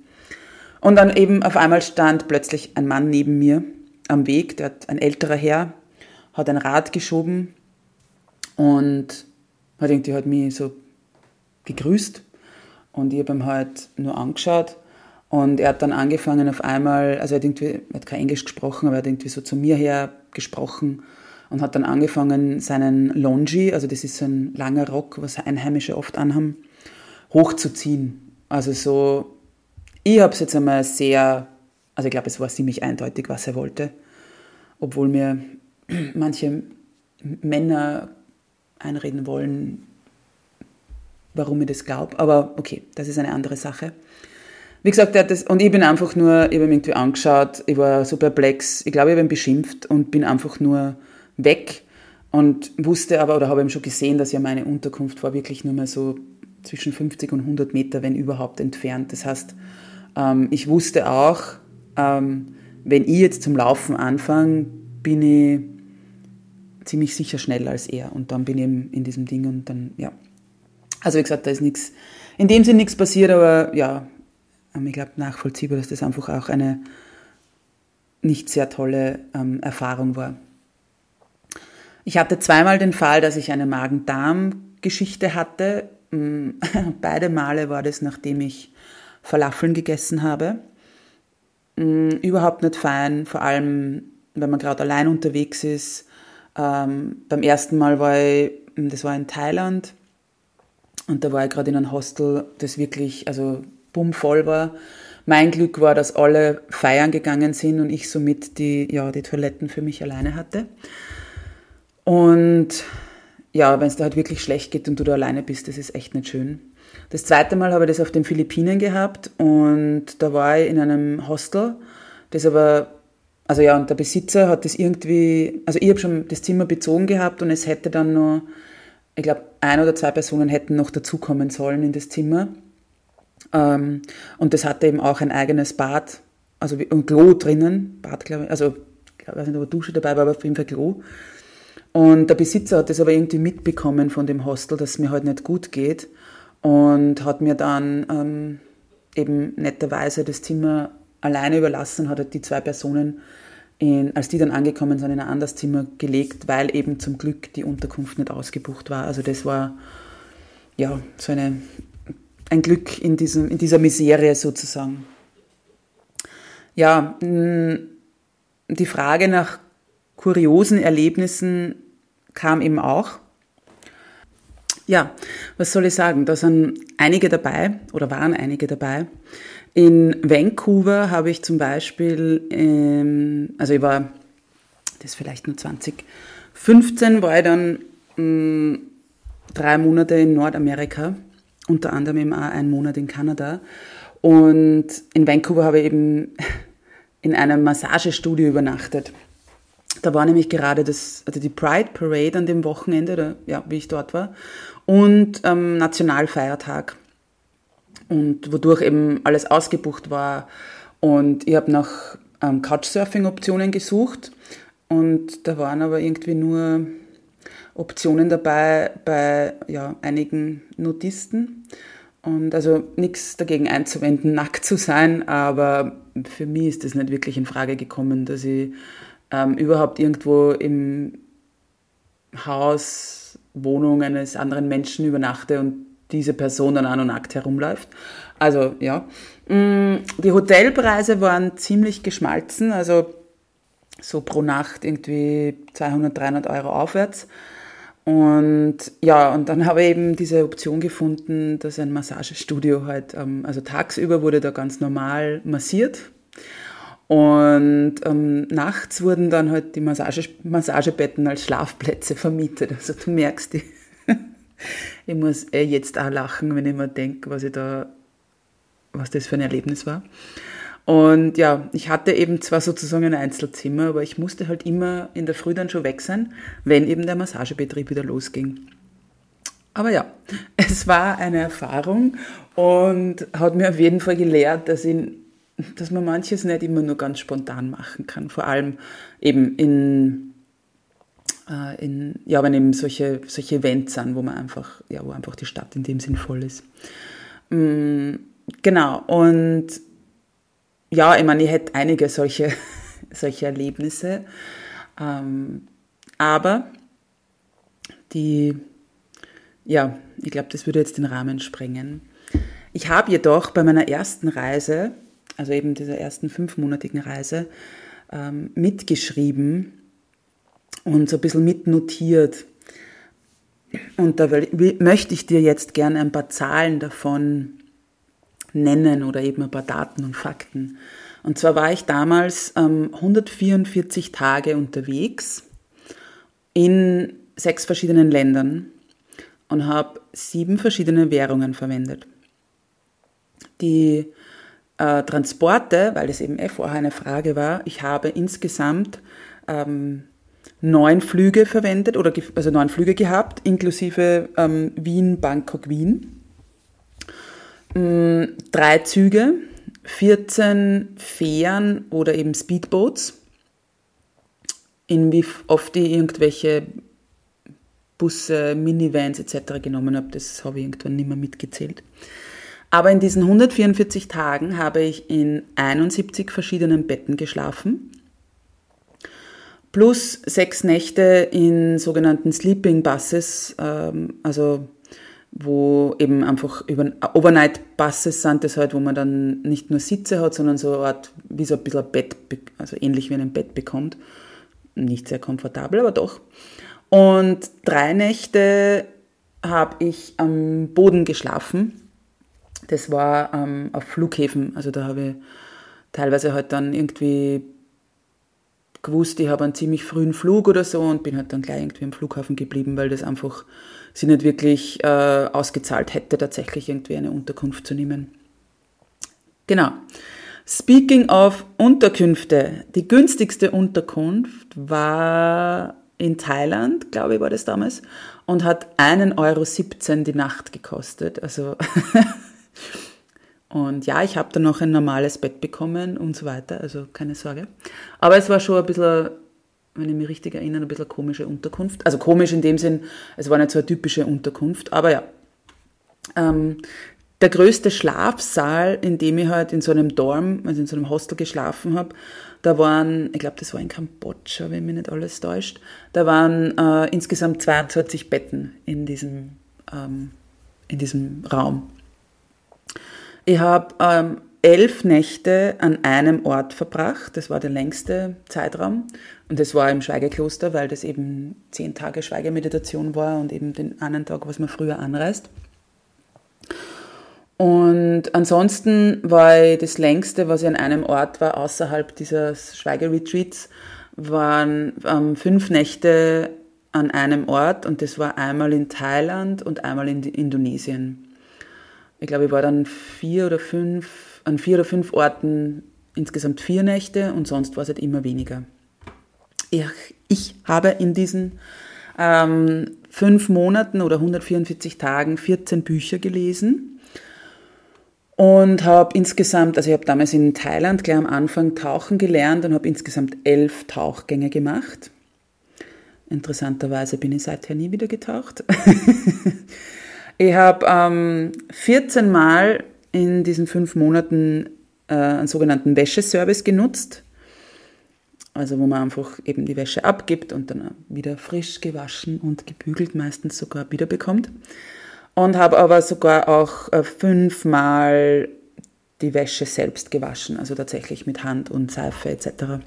Und dann eben auf einmal stand plötzlich ein Mann neben mir am Weg, der hat ein älterer Herr, hat ein Rad geschoben Und hat irgendwie halt mich so gegrüßt und ich habe ihm halt nur angeschaut und er hat dann angefangen auf einmal, also er hat irgendwie, er hat kein Englisch gesprochen, aber er hat irgendwie so zu mir her gesprochen und hat dann angefangen, seinen Longi, also das ist so ein langer Rock, was Einheimische oft anhaben, hochzuziehen. Also so, ich habe es jetzt einmal sehr, also ich glaube, es war ziemlich eindeutig, was er wollte, obwohl mir (clears throat) manche Männer einreden wollen, warum ich das glaube. Aber okay, das ist eine andere Sache. Wie gesagt, er hat das, und ich bin einfach nur, ich habe ihn irgendwie angeschaut, ich war so perplex, ich glaube, ich habe ihn beschimpft und bin einfach nur weg und wusste aber, oder habe ihm schon gesehen, dass ja meine Unterkunft war wirklich nur mal so zwischen 50 und 100 Meter, wenn überhaupt, entfernt. Das heißt, ähm, ich wusste auch, ähm, wenn ich jetzt zum Laufen anfange, bin ich ziemlich sicher schneller als er. Und dann bin ich eben in diesem Ding und dann, ja. Also wie gesagt, da ist nichts, in dem Sinne nichts passiert, aber ja, ähm, ich glaube nachvollziehbar, dass das einfach auch eine nicht sehr tolle ähm, Erfahrung war. Ich hatte zweimal den Fall, dass ich eine Magen-Darm-Geschichte hatte. Mm, (laughs) beide Male war das, nachdem ich Falafeln gegessen habe. Mm, überhaupt nicht fein, vor allem wenn man gerade allein unterwegs ist. Ähm, beim ersten Mal war ich, das war in Thailand, und da war ich gerade in einem Hostel, das wirklich, also bummvoll war. Mein Glück war, dass alle feiern gegangen sind und ich somit die, ja, die Toiletten für mich alleine hatte. Und ja, wenn es da halt wirklich schlecht geht und du da alleine bist, das ist echt nicht schön. Das zweite Mal habe ich das auf den Philippinen gehabt und da war ich in einem Hostel, das aber, also ja, und der Besitzer hat das irgendwie, also ich habe schon das Zimmer bezogen gehabt und es hätte dann noch ich glaube, ein oder zwei Personen hätten noch dazukommen sollen in das Zimmer. Ähm, und das hatte eben auch ein eigenes Bad, also ein Klo drinnen, Bad, glaube ich, also ich weiß nicht, ob Dusche dabei war, aber auf jeden Fall Klo. Und der Besitzer hat das aber irgendwie mitbekommen von dem Hostel, dass es mir halt nicht gut geht und hat mir dann ähm, eben netterweise das Zimmer alleine überlassen, hat die zwei Personen in, als die dann angekommen sind, in ein anderes Zimmer gelegt, weil eben zum Glück die Unterkunft nicht ausgebucht war. Also das war ja so eine, ein Glück in, diesem, in dieser Miserie sozusagen. Ja, die Frage nach kuriosen Erlebnissen kam eben auch. Ja, was soll ich sagen? Da sind einige dabei oder waren einige dabei. In Vancouver habe ich zum Beispiel, ähm, also ich war, das ist vielleicht nur 2015, war ich dann ähm, drei Monate in Nordamerika, unter anderem eben auch einen Monat in Kanada. Und in Vancouver habe ich eben (laughs) in einem Massagestudio übernachtet. Da war nämlich gerade das, also die Pride Parade an dem Wochenende, oder, ja, wie ich dort war, und ähm, Nationalfeiertag und wodurch eben alles ausgebucht war. Und ich habe nach ähm, Couchsurfing-Optionen gesucht und da waren aber irgendwie nur Optionen dabei bei ja, einigen Nudisten. Und also nichts dagegen einzuwenden, (laughs) nackt zu sein, aber für mich ist das nicht wirklich in Frage gekommen, dass ich ähm, überhaupt irgendwo im Haus, Wohnung eines anderen Menschen übernachte und diese Person dann auch noch nackt herumläuft. Also ja, mm, die Hotelpreise waren ziemlich geschmalzen, also so pro Nacht irgendwie 200, 300 Euro aufwärts. Und ja, und dann habe ich eben diese Option gefunden, dass ein Massagestudio halt, ähm, also tagsüber wurde da ganz normal massiert. Und ähm, nachts wurden dann halt die Massage, Massagebetten als Schlafplätze vermietet. Also du merkst, die (laughs) ich muss eh jetzt auch lachen, wenn ich mir denke, was ich da, was das für ein Erlebnis war. Und ja, ich hatte eben zwar sozusagen ein Einzelzimmer, aber ich musste halt immer in der Früh dann schon weg sein, wenn eben der Massagebetrieb wieder losging. Aber ja, (laughs) es war eine Erfahrung und hat mir auf jeden Fall gelehrt, dass, ich, dass man manches nicht immer nur ganz spontan machen kann. Vor allem eben in äh, in, ja, wenn eben solche, solche Events sind, wo man einfach, ja, wo einfach die Stadt in dem Sinn voll ist. Mm, genau, und ja, ich meine, ich hätte einige solche, (laughs) solche Erlebnisse, ähm, aber die, ja, ich glaube, das würde jetzt den Rahmen sprengen. Ich habe jedoch bei meiner ersten Reise, also eben dieser ersten fünfmonatigen Reise, ähm, mitgeschrieben und so ein bisschen mitnotiert. Und da will, möchte ich dir jetzt gerne ein paar Zahlen davon nennen oder eben ein paar Daten und Fakten. Und zwar war ich damals ähm, 144 Tage unterwegs in sechs verschiedenen Ländern und habe sieben verschiedene Währungen verwendet. Die äh, Transporte, weil das eben eh vorher eine Frage war, ich habe insgesamt ähm, neun Flüge verwendet oder also neun Flüge gehabt, inklusive ähm, Wien, Bangkok, Wien. Ähm, drei Züge, 14 Fähren oder eben Speedboats, in wie oft ich irgendwelche Busse, Minivans etc. genommen habe, das habe ich irgendwann nicht mehr mitgezählt. Aber in diesen 144 Tagen habe ich in 71 verschiedenen Betten geschlafen plus sechs Nächte in sogenannten Sleeping Buses, ähm, also wo eben einfach Overnight Buses sind das halt, wo man dann nicht nur Sitze hat, sondern so eine Art, wie so ein bisschen ein Bett, also ähnlich wie ein Bett bekommt. Nicht sehr komfortabel, aber doch. Und drei Nächte habe ich am Boden geschlafen. Das war ähm, auf Flughäfen, also da habe ich teilweise halt dann irgendwie gewusst, ich habe einen ziemlich frühen Flug oder so und bin halt dann gleich irgendwie am Flughafen geblieben, weil das einfach sie nicht wirklich äh, ausgezahlt hätte, tatsächlich irgendwie eine Unterkunft zu nehmen. Genau. Speaking of Unterkünfte. Die günstigste Unterkunft war in Thailand, glaube ich, war das damals, und hat 1,17 Euro die Nacht gekostet. Also (laughs) Und ja, ich habe dann noch ein normales Bett bekommen und so weiter, also keine Sorge. Aber es war schon ein bisschen, wenn ich mich richtig erinnere, ein bisschen komische Unterkunft. Also komisch in dem Sinn, es war nicht so eine typische Unterkunft, aber ja. Ähm, der größte Schlafsaal, in dem ich halt in so einem Dorm, also in so einem Hostel geschlafen habe, da waren, ich glaube, das war in Kambodscha, wenn mich nicht alles täuscht, da waren äh, insgesamt 22 Betten in diesem, ähm, in diesem Raum. Ich habe ähm, elf Nächte an einem Ort verbracht. Das war der längste Zeitraum. Und das war im Schweigekloster, weil das eben zehn Tage Schweigemeditation war und eben den einen Tag, was man früher anreist. Und ansonsten war ich das längste, was ich an einem Ort war, außerhalb dieses Schweigeretreats, waren ähm, fünf Nächte an einem Ort und das war einmal in Thailand und einmal in Indonesien ich glaube, ich war dann vier oder fünf, an vier oder fünf Orten insgesamt vier Nächte und sonst war es halt immer weniger. Ich, ich habe in diesen ähm, fünf Monaten oder 144 Tagen 14 Bücher gelesen und habe insgesamt, also ich habe damals in Thailand gleich am Anfang tauchen gelernt und habe insgesamt elf Tauchgänge gemacht. Interessanterweise bin ich seither nie wieder getaucht. (laughs) Ich habe ähm, 14 Mal in diesen fünf Monaten äh, einen sogenannten Wäscheservice genutzt. Also wo man einfach eben die Wäsche abgibt und dann wieder frisch gewaschen und gebügelt meistens sogar wiederbekommt. Und habe aber sogar auch äh, fünfmal die Wäsche selbst gewaschen, also tatsächlich mit Hand und Seife etc.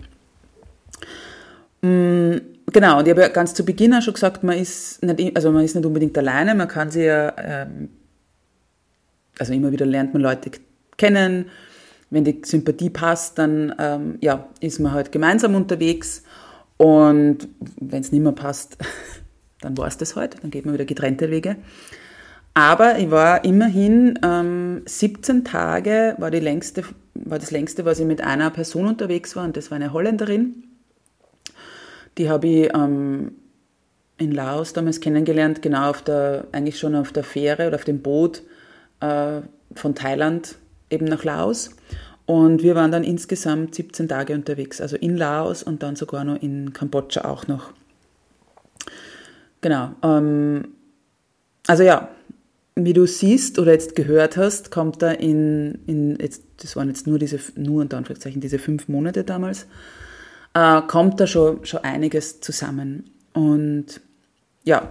Mm, genau, und ich habe ja ganz zu Beginn auch schon gesagt, man ist nicht, also man ist nicht unbedingt alleine, man kann sich ja, ähm, also immer wieder lernt man Leute kennen, wenn die Sympathie passt, dann ähm, ja, ist man halt gemeinsam unterwegs und wenn es nicht mehr passt, (laughs) dann war es das halt, dann geht man wieder getrennte Wege. Aber ich war immerhin ähm, 17 Tage, war, die längste, war das längste, was ich mit einer Person unterwegs war und das war eine Holländerin. Die habe ich ähm, in Laos damals kennengelernt, genau auf der, eigentlich schon auf der Fähre oder auf dem Boot äh, von Thailand eben nach Laos. Und wir waren dann insgesamt 17 Tage unterwegs, also in Laos und dann sogar noch in Kambodscha auch noch. Genau. Ähm, also ja, wie du siehst oder jetzt gehört hast, kommt da in, in jetzt, das waren jetzt nur diese, nur unter Anführungszeichen, diese fünf Monate damals, äh, kommt da schon, schon einiges zusammen. Und ja,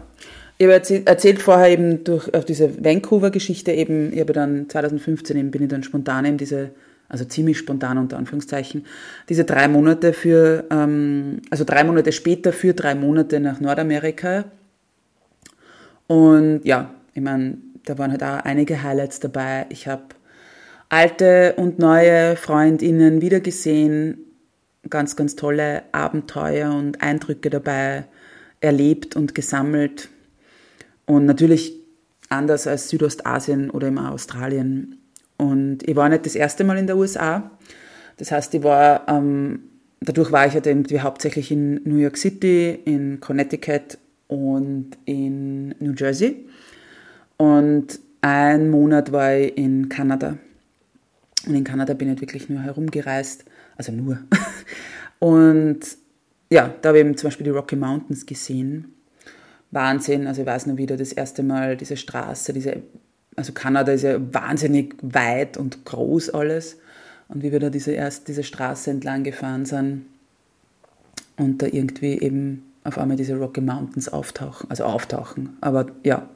Ich habe erzählt, vorher eben durch auf diese Vancouver-Geschichte eben, ich habe dann 2015 eben, bin ich dann spontan in diese, also ziemlich spontan unter Anführungszeichen, diese drei Monate für, ähm, also drei Monate später für drei Monate nach Nordamerika. Und ja, ich meine, da waren halt auch einige Highlights dabei. Ich habe alte und neue Freundinnen wiedergesehen, ganz, ganz tolle Abenteuer und Eindrücke dabei erlebt und gesammelt. Und natürlich anders als Südostasien oder immer Australien. Und ich war nicht das erste Mal in der USA. Das heißt, ich war, ähm, dadurch war ich halt irgendwie hauptsächlich in New York City, in Connecticut und in New Jersey. Und ein Monat war ich in Kanada. Und in Kanada bin ich wirklich nur herumgereist. Also nur. (laughs) Und ja, da habe ich eben zum Beispiel die Rocky Mountains gesehen. Wahnsinn, also ich weiß noch wieder das erste Mal diese Straße, diese, also Kanada ist ja wahnsinnig weit und groß alles. Und wie wir da diese, erst diese Straße entlang gefahren sind und da irgendwie eben auf einmal diese Rocky Mountains auftauchen, also auftauchen, aber ja.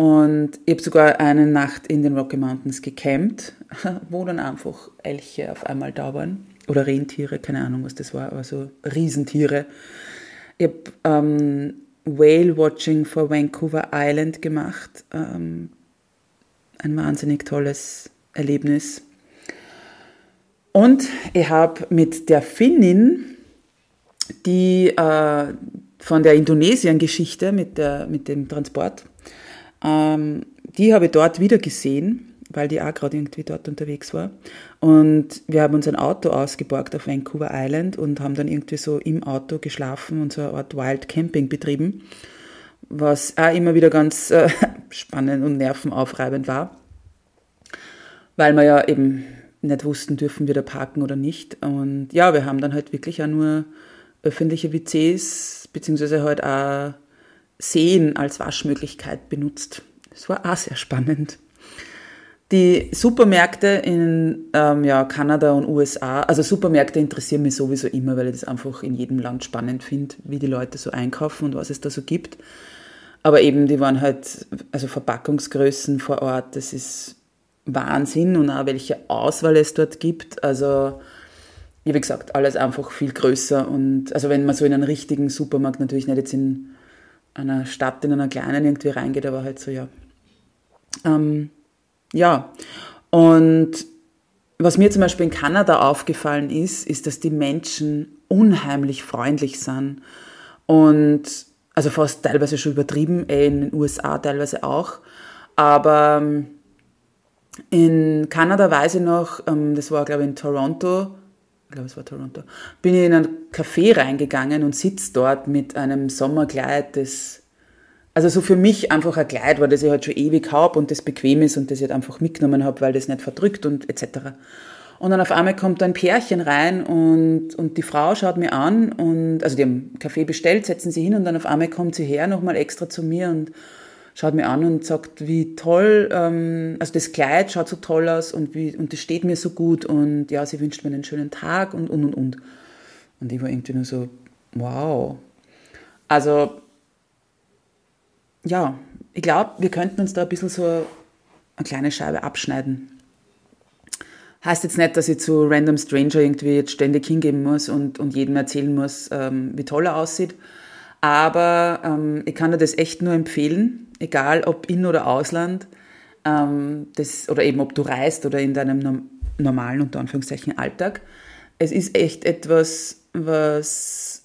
Und ich habe sogar eine Nacht in den Rocky Mountains gecampt, (laughs) wo dann einfach Elche auf einmal da waren oder Rentiere, keine Ahnung, was das war, aber so Riesentiere. Ich habe ähm, Whale Watching vor Vancouver Island gemacht. Ähm, ein wahnsinnig tolles Erlebnis. Und ich habe mit der Finnin, die äh, von der Indonesien-Geschichte mit, mit dem Transport, ähm, die habe ich dort wieder gesehen weil die auch gerade irgendwie dort unterwegs war. Und wir haben uns ein Auto ausgeborgt auf Vancouver Island und haben dann irgendwie so im Auto geschlafen und so eine Art Wild Camping betrieben, was auch immer wieder ganz äh, (laughs) spannend und nervenaufreibend war, weil wir ja eben nicht wussten, dürfen wir da parken oder nicht. Und ja, wir haben dann halt wirklich auch nur öffentliche WCs beziehungsweise halt auch Seen als Waschmöglichkeit benutzt. Das war auch sehr spannend. Die Supermärkte in ähm, ja, Kanada und USA, also Supermärkte interessieren mich sowieso immer, weil ich das einfach in jedem Land spannend finde, wie die Leute so einkaufen und was es da so gibt. Aber eben, die waren halt, also Verpackungsgrößen vor Ort, das ist Wahnsinn und auch welche Auswahl es dort gibt. Also, wie gesagt, alles einfach viel größer und also wenn man so in einen richtigen Supermarkt natürlich nicht jetzt in einer Stadt, in einer kleinen irgendwie reingeht, aber halt so, ja. Ähm, ja, und was mir zum Beispiel in Kanada aufgefallen ist, ist, dass die Menschen unheimlich freundlich sind und also fast teilweise schon übertrieben, eh in den USA teilweise auch, aber ähm, in Kanada weiß ich noch, ähm, das war glaube ich in Toronto, ich glaube es war Toronto, bin ich in ein Café reingegangen und sitze dort mit einem Sommerkleid, das also so für mich einfach ein Kleid war, das ich halt schon ewig habe und das bequem ist und das ich halt einfach mitgenommen habe, weil das nicht verdrückt und etc. Und dann auf einmal kommt ein Pärchen rein und, und die Frau schaut mir an und, also die haben Kaffee bestellt, setzen sie hin und dann auf einmal kommt sie her nochmal extra zu mir und schaut mir an und sagt, wie toll, ähm, also das Kleid schaut so toll aus und, wie, und das steht mir so gut und ja, sie wünscht mir einen schönen Tag und, und, und, und. Und ich war irgendwie nur so, wow. Also ja, ich glaube, wir könnten uns da ein bisschen so eine kleine Scheibe abschneiden. Heißt jetzt nicht, dass ich zu Random Stranger irgendwie jetzt ständig hingeben muss und, und jedem erzählen muss, ähm, wie toll er aussieht. Aber ähm, ich kann dir das echt nur empfehlen, egal ob in- oder ausland, ähm, das, oder eben ob du reist oder in deinem normalen, unter Anführungszeichen, Alltag. Es ist echt etwas, was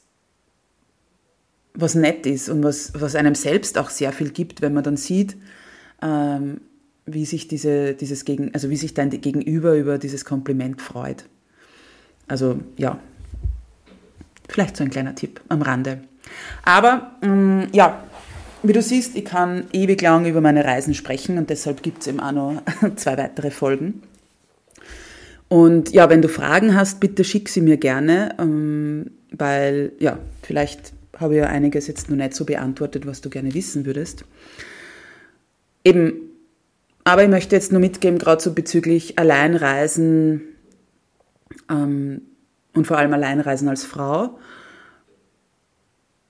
was nett ist und was, was einem selbst auch sehr viel gibt, wenn man dann sieht, ähm, wie sich diese, dieses Gegen, also wie sich dein Gegenüber über dieses Kompliment freut. Also ja, vielleicht so ein kleiner Tipp am Rande. Aber ähm, ja, wie du siehst, ich kann ewig lang über meine Reisen sprechen und deshalb gibt es eben auch noch (laughs) zwei weitere Folgen. Und ja, wenn du Fragen hast, bitte schick sie mir gerne, ähm, weil ja, vielleicht habe ja einiges jetzt noch nicht so beantwortet, was du gerne wissen würdest. Eben, aber ich möchte jetzt nur mitgeben, gerade so bezüglich Alleinreisen ähm, und vor allem Alleinreisen als Frau.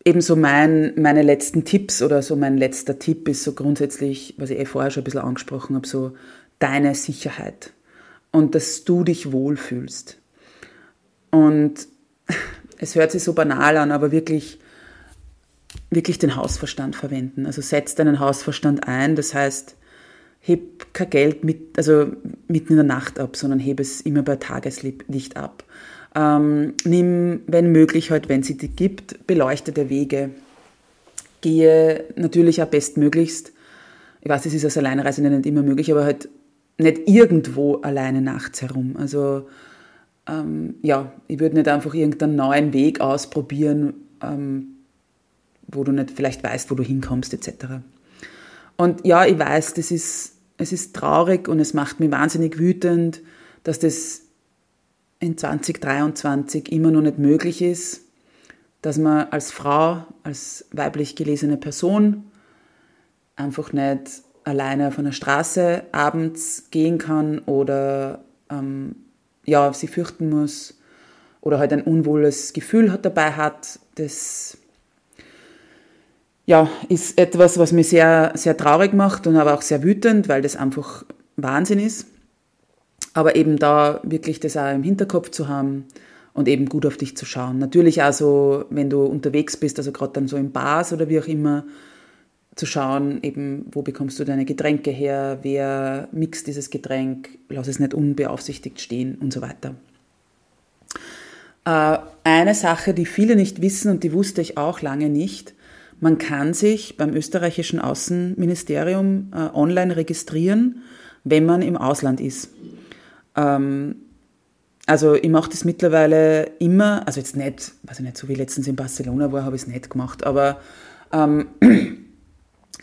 Eben so mein, meine letzten Tipps oder so mein letzter Tipp ist so grundsätzlich, was ich eh vorher schon ein bisschen angesprochen habe, so deine Sicherheit und dass du dich wohlfühlst. Und (laughs) es hört sich so banal an, aber wirklich, wirklich den Hausverstand verwenden. Also setz deinen Hausverstand ein, das heißt, heb kein Geld mit, also mitten in der Nacht ab, sondern heb es immer bei Tageslicht ab. Ähm, nimm, wenn möglich, halt, wenn sie die gibt, beleuchtete Wege. Gehe natürlich auch bestmöglichst. Ich weiß, es ist als Alleinreisende nicht immer möglich, aber halt nicht irgendwo alleine nachts herum. Also ähm, ja, ich würde nicht einfach irgendeinen neuen Weg ausprobieren, ähm, wo du nicht vielleicht weißt, wo du hinkommst etc. Und ja, ich weiß, das ist, es ist traurig und es macht mich wahnsinnig wütend, dass das in 2023 immer noch nicht möglich ist, dass man als Frau, als weiblich gelesene Person einfach nicht alleine auf einer Straße abends gehen kann oder ähm, ja, sie fürchten muss oder halt ein unwohles Gefühl hat, dabei hat, das ja, ist etwas, was mich sehr, sehr traurig macht und aber auch sehr wütend, weil das einfach Wahnsinn ist. Aber eben da wirklich das auch im Hinterkopf zu haben und eben gut auf dich zu schauen. Natürlich auch so, wenn du unterwegs bist, also gerade dann so in Bars oder wie auch immer, zu schauen, eben, wo bekommst du deine Getränke her, wer mixt dieses Getränk, lass es nicht unbeaufsichtigt stehen und so weiter. Äh, eine Sache, die viele nicht wissen und die wusste ich auch lange nicht, man kann sich beim österreichischen Außenministerium äh, online registrieren, wenn man im Ausland ist. Ähm, also ich mache das mittlerweile immer, also jetzt nicht, weiß ich nicht, so wie letztens in Barcelona war, habe ich es nicht gemacht, aber ähm, (clears throat)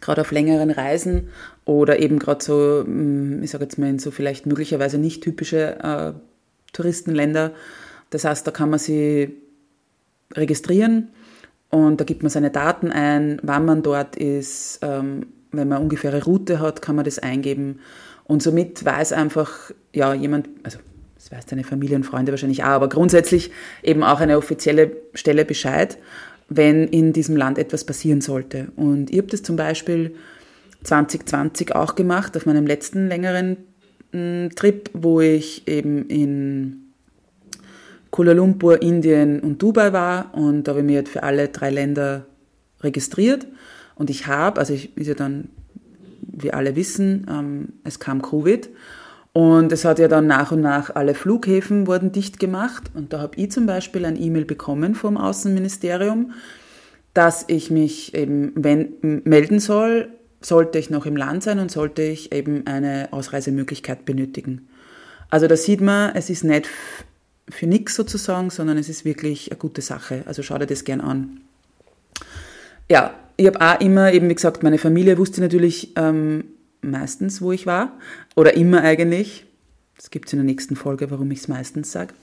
gerade auf längeren Reisen oder eben gerade so, mm, ich sage jetzt mal in so vielleicht möglicherweise nicht typische äh, Touristenländer. Das heißt, da kann man sie registrieren und da gibt man seine Daten ein, wann man dort ist, ähm, wenn man ungefähre Route hat, kann man das eingeben und somit weiß einfach, ja, jemand, also das weiß deine Familie und Freunde wahrscheinlich auch, aber grundsätzlich eben auch eine offizielle Stelle Bescheid, wenn in diesem Land etwas passieren sollte. Und ich habe das zum Beispiel 2020 auch gemacht, auf meinem letzten längeren hm, Trip, wo ich eben in Kuala Lumpur, Indien und Dubai war und da habe ich mich halt für alle drei Länder registriert und ich habe, also ich ist ja dann wir alle wissen, ähm, es kam Covid und es hat ja dann nach und nach alle Flughäfen wurden dicht gemacht und da habe ich zum Beispiel ein E-Mail bekommen vom Außenministerium, dass ich mich eben melden soll, sollte ich noch im Land sein und sollte ich eben eine Ausreisemöglichkeit benötigen. Also da sieht man, es ist nicht für nichts sozusagen, sondern es ist wirklich eine gute Sache. Also schau dir das gern an. Ja, ich habe auch immer, eben wie gesagt, meine Familie wusste natürlich ähm, meistens, wo ich war. Oder immer eigentlich. Das gibt es in der nächsten Folge, warum ich es meistens sage.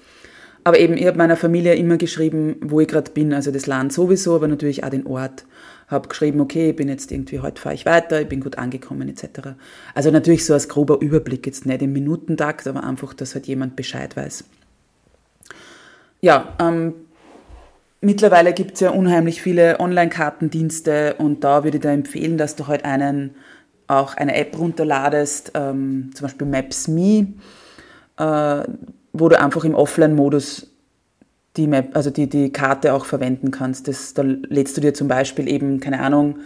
Aber eben, ich habe meiner Familie immer geschrieben, wo ich gerade bin, also das Land sowieso, aber natürlich auch den Ort. Habe geschrieben, okay, ich bin jetzt irgendwie, heute fahre ich weiter, ich bin gut angekommen, etc. Also natürlich so als grober Überblick, jetzt nicht im Minutentakt, aber einfach, dass halt jemand Bescheid weiß. Ja, ähm, Mittlerweile gibt es ja unheimlich viele Online-Kartendienste und da würde ich dir empfehlen, dass du halt einen, auch eine App runterladest, ähm, zum Beispiel Maps.me, äh, wo du einfach im Offline-Modus die Map, also die, die Karte auch verwenden kannst. Das, da lädst du dir zum Beispiel eben, keine Ahnung,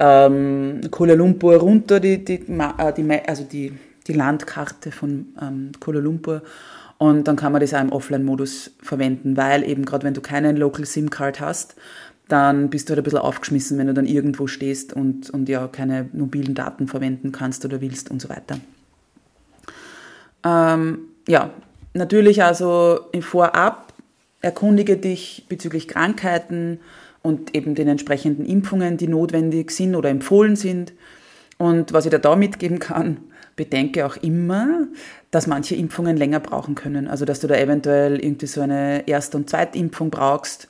ähm, Kuala Lumpur runter, die, die, äh, die, also die, die Landkarte von ähm, Kuala Lumpur und dann kann man das auch im Offline-Modus verwenden, weil eben gerade wenn du keinen Local SIM-Card hast, dann bist du halt ein bisschen aufgeschmissen, wenn du dann irgendwo stehst und, und ja keine mobilen Daten verwenden kannst oder willst und so weiter. Ähm, ja, natürlich also im Vorab erkundige dich bezüglich Krankheiten und eben den entsprechenden Impfungen, die notwendig sind oder empfohlen sind. Und was ich dir da mitgeben kann, bedenke auch immer, dass manche Impfungen länger brauchen können. Also dass du da eventuell irgendwie so eine Erst- und Zweitimpfung brauchst.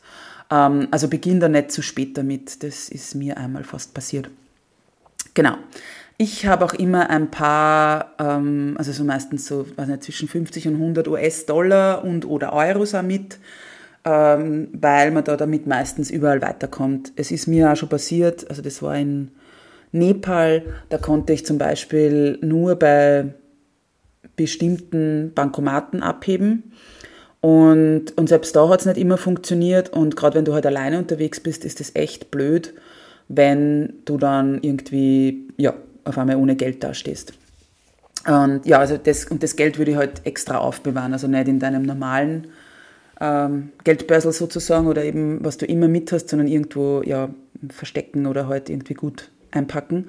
Ähm, also beginn da nicht zu spät damit. Das ist mir einmal fast passiert. Genau. Ich habe auch immer ein paar, ähm, also so meistens so, weiß nicht, zwischen 50 und 100 US-Dollar und oder Euros auch mit. ähm, weil man da damit meistens überall weiterkommt. Es ist mir auch schon passiert, also das war in Nepal, da konnte ich zum Beispiel nur bei bestimmten Bankomaten abheben. Und, und selbst da hat es nicht immer funktioniert. Und gerade wenn du halt alleine unterwegs bist, ist es echt blöd, wenn du dann irgendwie, ja, auf einmal ohne Geld dastehst. Und ja, also das, und das Geld würde ich halt extra aufbewahren, also nicht in deinem normalen ähm, Geldbörsel sozusagen oder eben, was du immer mit hast, sondern irgendwo ja, verstecken oder halt irgendwie gut einpacken,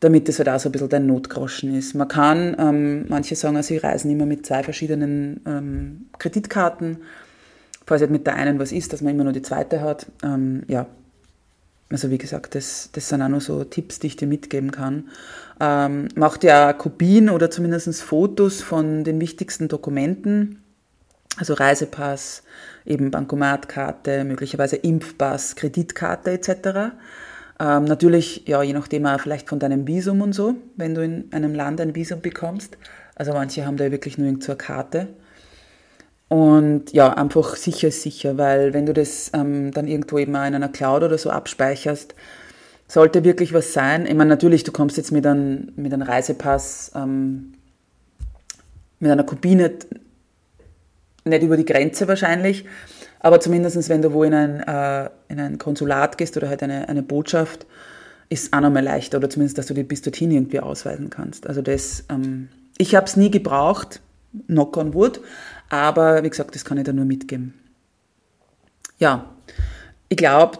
damit das halt auch so ein bisschen dein Notgroschen ist. Man kann, ähm, manche sagen, also sie reisen immer mit zwei verschiedenen ähm, Kreditkarten, falls halt mit der einen was ist, dass man immer nur die zweite hat. Ähm, ja, also wie gesagt, das, das sind auch nur so Tipps, die ich dir mitgeben kann. Ähm, mach dir auch Kopien oder zumindest Fotos von den wichtigsten Dokumenten, also Reisepass, eben Bankomatkarte, möglicherweise Impfpass, Kreditkarte etc. Ähm, natürlich, ja, je nachdem auch vielleicht von deinem Visum und so, wenn du in einem Land ein Visum bekommst. Also manche haben da wirklich nur irgendeine Karte. Und ja, einfach sicher ist sicher, weil wenn du das ähm, dann irgendwo eben auch in einer Cloud oder so abspeicherst, sollte wirklich was sein. Ich meine, natürlich, du kommst jetzt mit einem, mit einem Reisepass, ähm, mit einer Kopie nicht, nicht über die Grenze wahrscheinlich, aber zumindest wenn du wo in ein, äh, in ein Konsulat gehst oder halt eine, eine Botschaft, ist es auch nochmal leichter oder zumindest, dass du dich bis dorthin irgendwie ausweisen kannst. Also das, ähm, ich habe es nie gebraucht, knock on wood, aber wie gesagt, das kann ich da nur mitgeben. Ja, ich glaube,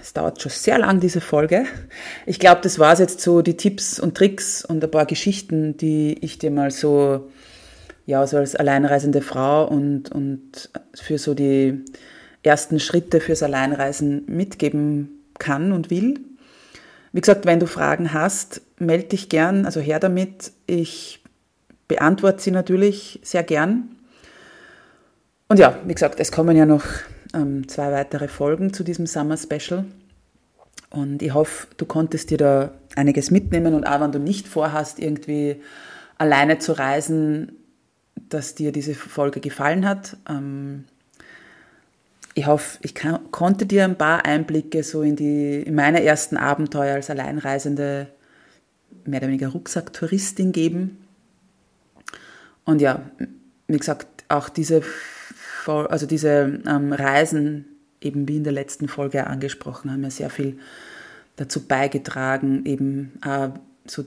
es dauert schon sehr lang, diese Folge. Ich glaube, das war es jetzt so, die Tipps und Tricks und ein paar Geschichten, die ich dir mal so ja, so als alleinreisende Frau und, und für so die ersten Schritte fürs Alleinreisen mitgeben kann und will. Wie gesagt, wenn du Fragen hast, melde dich gern, also her damit. Ich beantworte sie natürlich sehr gern. Und ja, wie gesagt, es kommen ja noch ähm, zwei weitere Folgen zu diesem Summer Special. Und ich hoffe, du konntest dir da einiges mitnehmen und auch wenn du nicht vorhast, irgendwie alleine zu reisen, dass dir diese Folge gefallen hat. Ähm, ich hoffe, ich kann, konnte dir ein paar Einblicke so in, die, in meine ersten Abenteuer als alleinreisende, mehr oder weniger Rucksacktouristin geben. Und ja, wie gesagt, auch diese, also diese ähm, Reisen, eben wie in der letzten Folge angesprochen, haben ja sehr viel dazu beigetragen, eben äh, so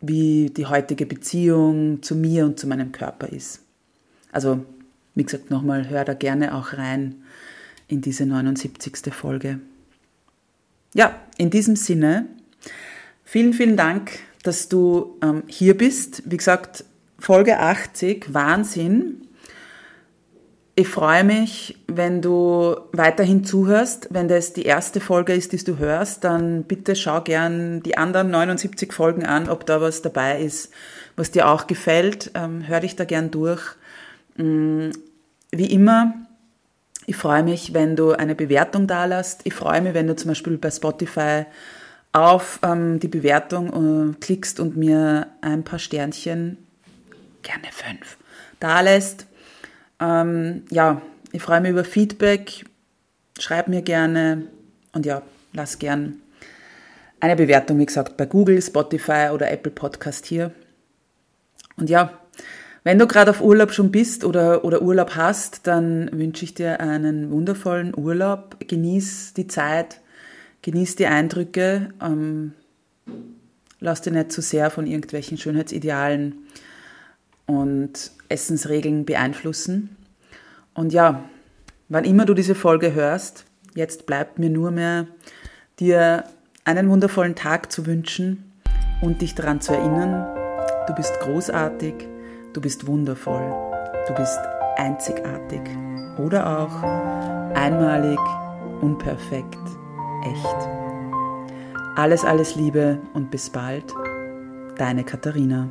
wie die heutige Beziehung zu mir und zu meinem Körper ist. Also, wie gesagt, nochmal, hör da gerne auch rein in diese 79. Folge. Ja, in diesem Sinne, vielen, vielen Dank, dass du ähm, hier bist. Wie gesagt, Folge 80, Wahnsinn. Ich freue mich, wenn du weiterhin zuhörst. Wenn das die erste Folge ist, die du hörst, dann bitte schau gern die anderen 79 Folgen an, ob da was dabei ist, was dir auch gefällt. Ähm, hör dich da gern durch. Mm, wie immer, ich freue mich, wenn du eine Bewertung da lässt. Ich freue mich, wenn du zum Beispiel bei Spotify auf ähm, die Bewertung äh, klickst und mir ein paar Sternchen, gerne fünf, da lässt. Ähm, ja, ich freue mich über Feedback. Schreib mir gerne und ja, lass gern eine Bewertung, wie gesagt, bei Google, Spotify oder Apple Podcast hier. Und ja, wenn du gerade auf Urlaub schon bist oder, oder Urlaub hast, dann wünsche ich dir einen wundervollen Urlaub. Genieß die Zeit, genieß die Eindrücke. Ähm, lass dich nicht zu sehr von irgendwelchen Schönheitsidealen und Essensregeln beeinflussen. Und ja, wann immer du diese Folge hörst, jetzt bleibt mir nur mehr, dir einen wundervollen Tag zu wünschen und dich daran zu erinnern, du bist großartig, du bist wundervoll, du bist einzigartig oder auch einmalig, unperfekt, echt. Alles, alles Liebe und bis bald, deine Katharina.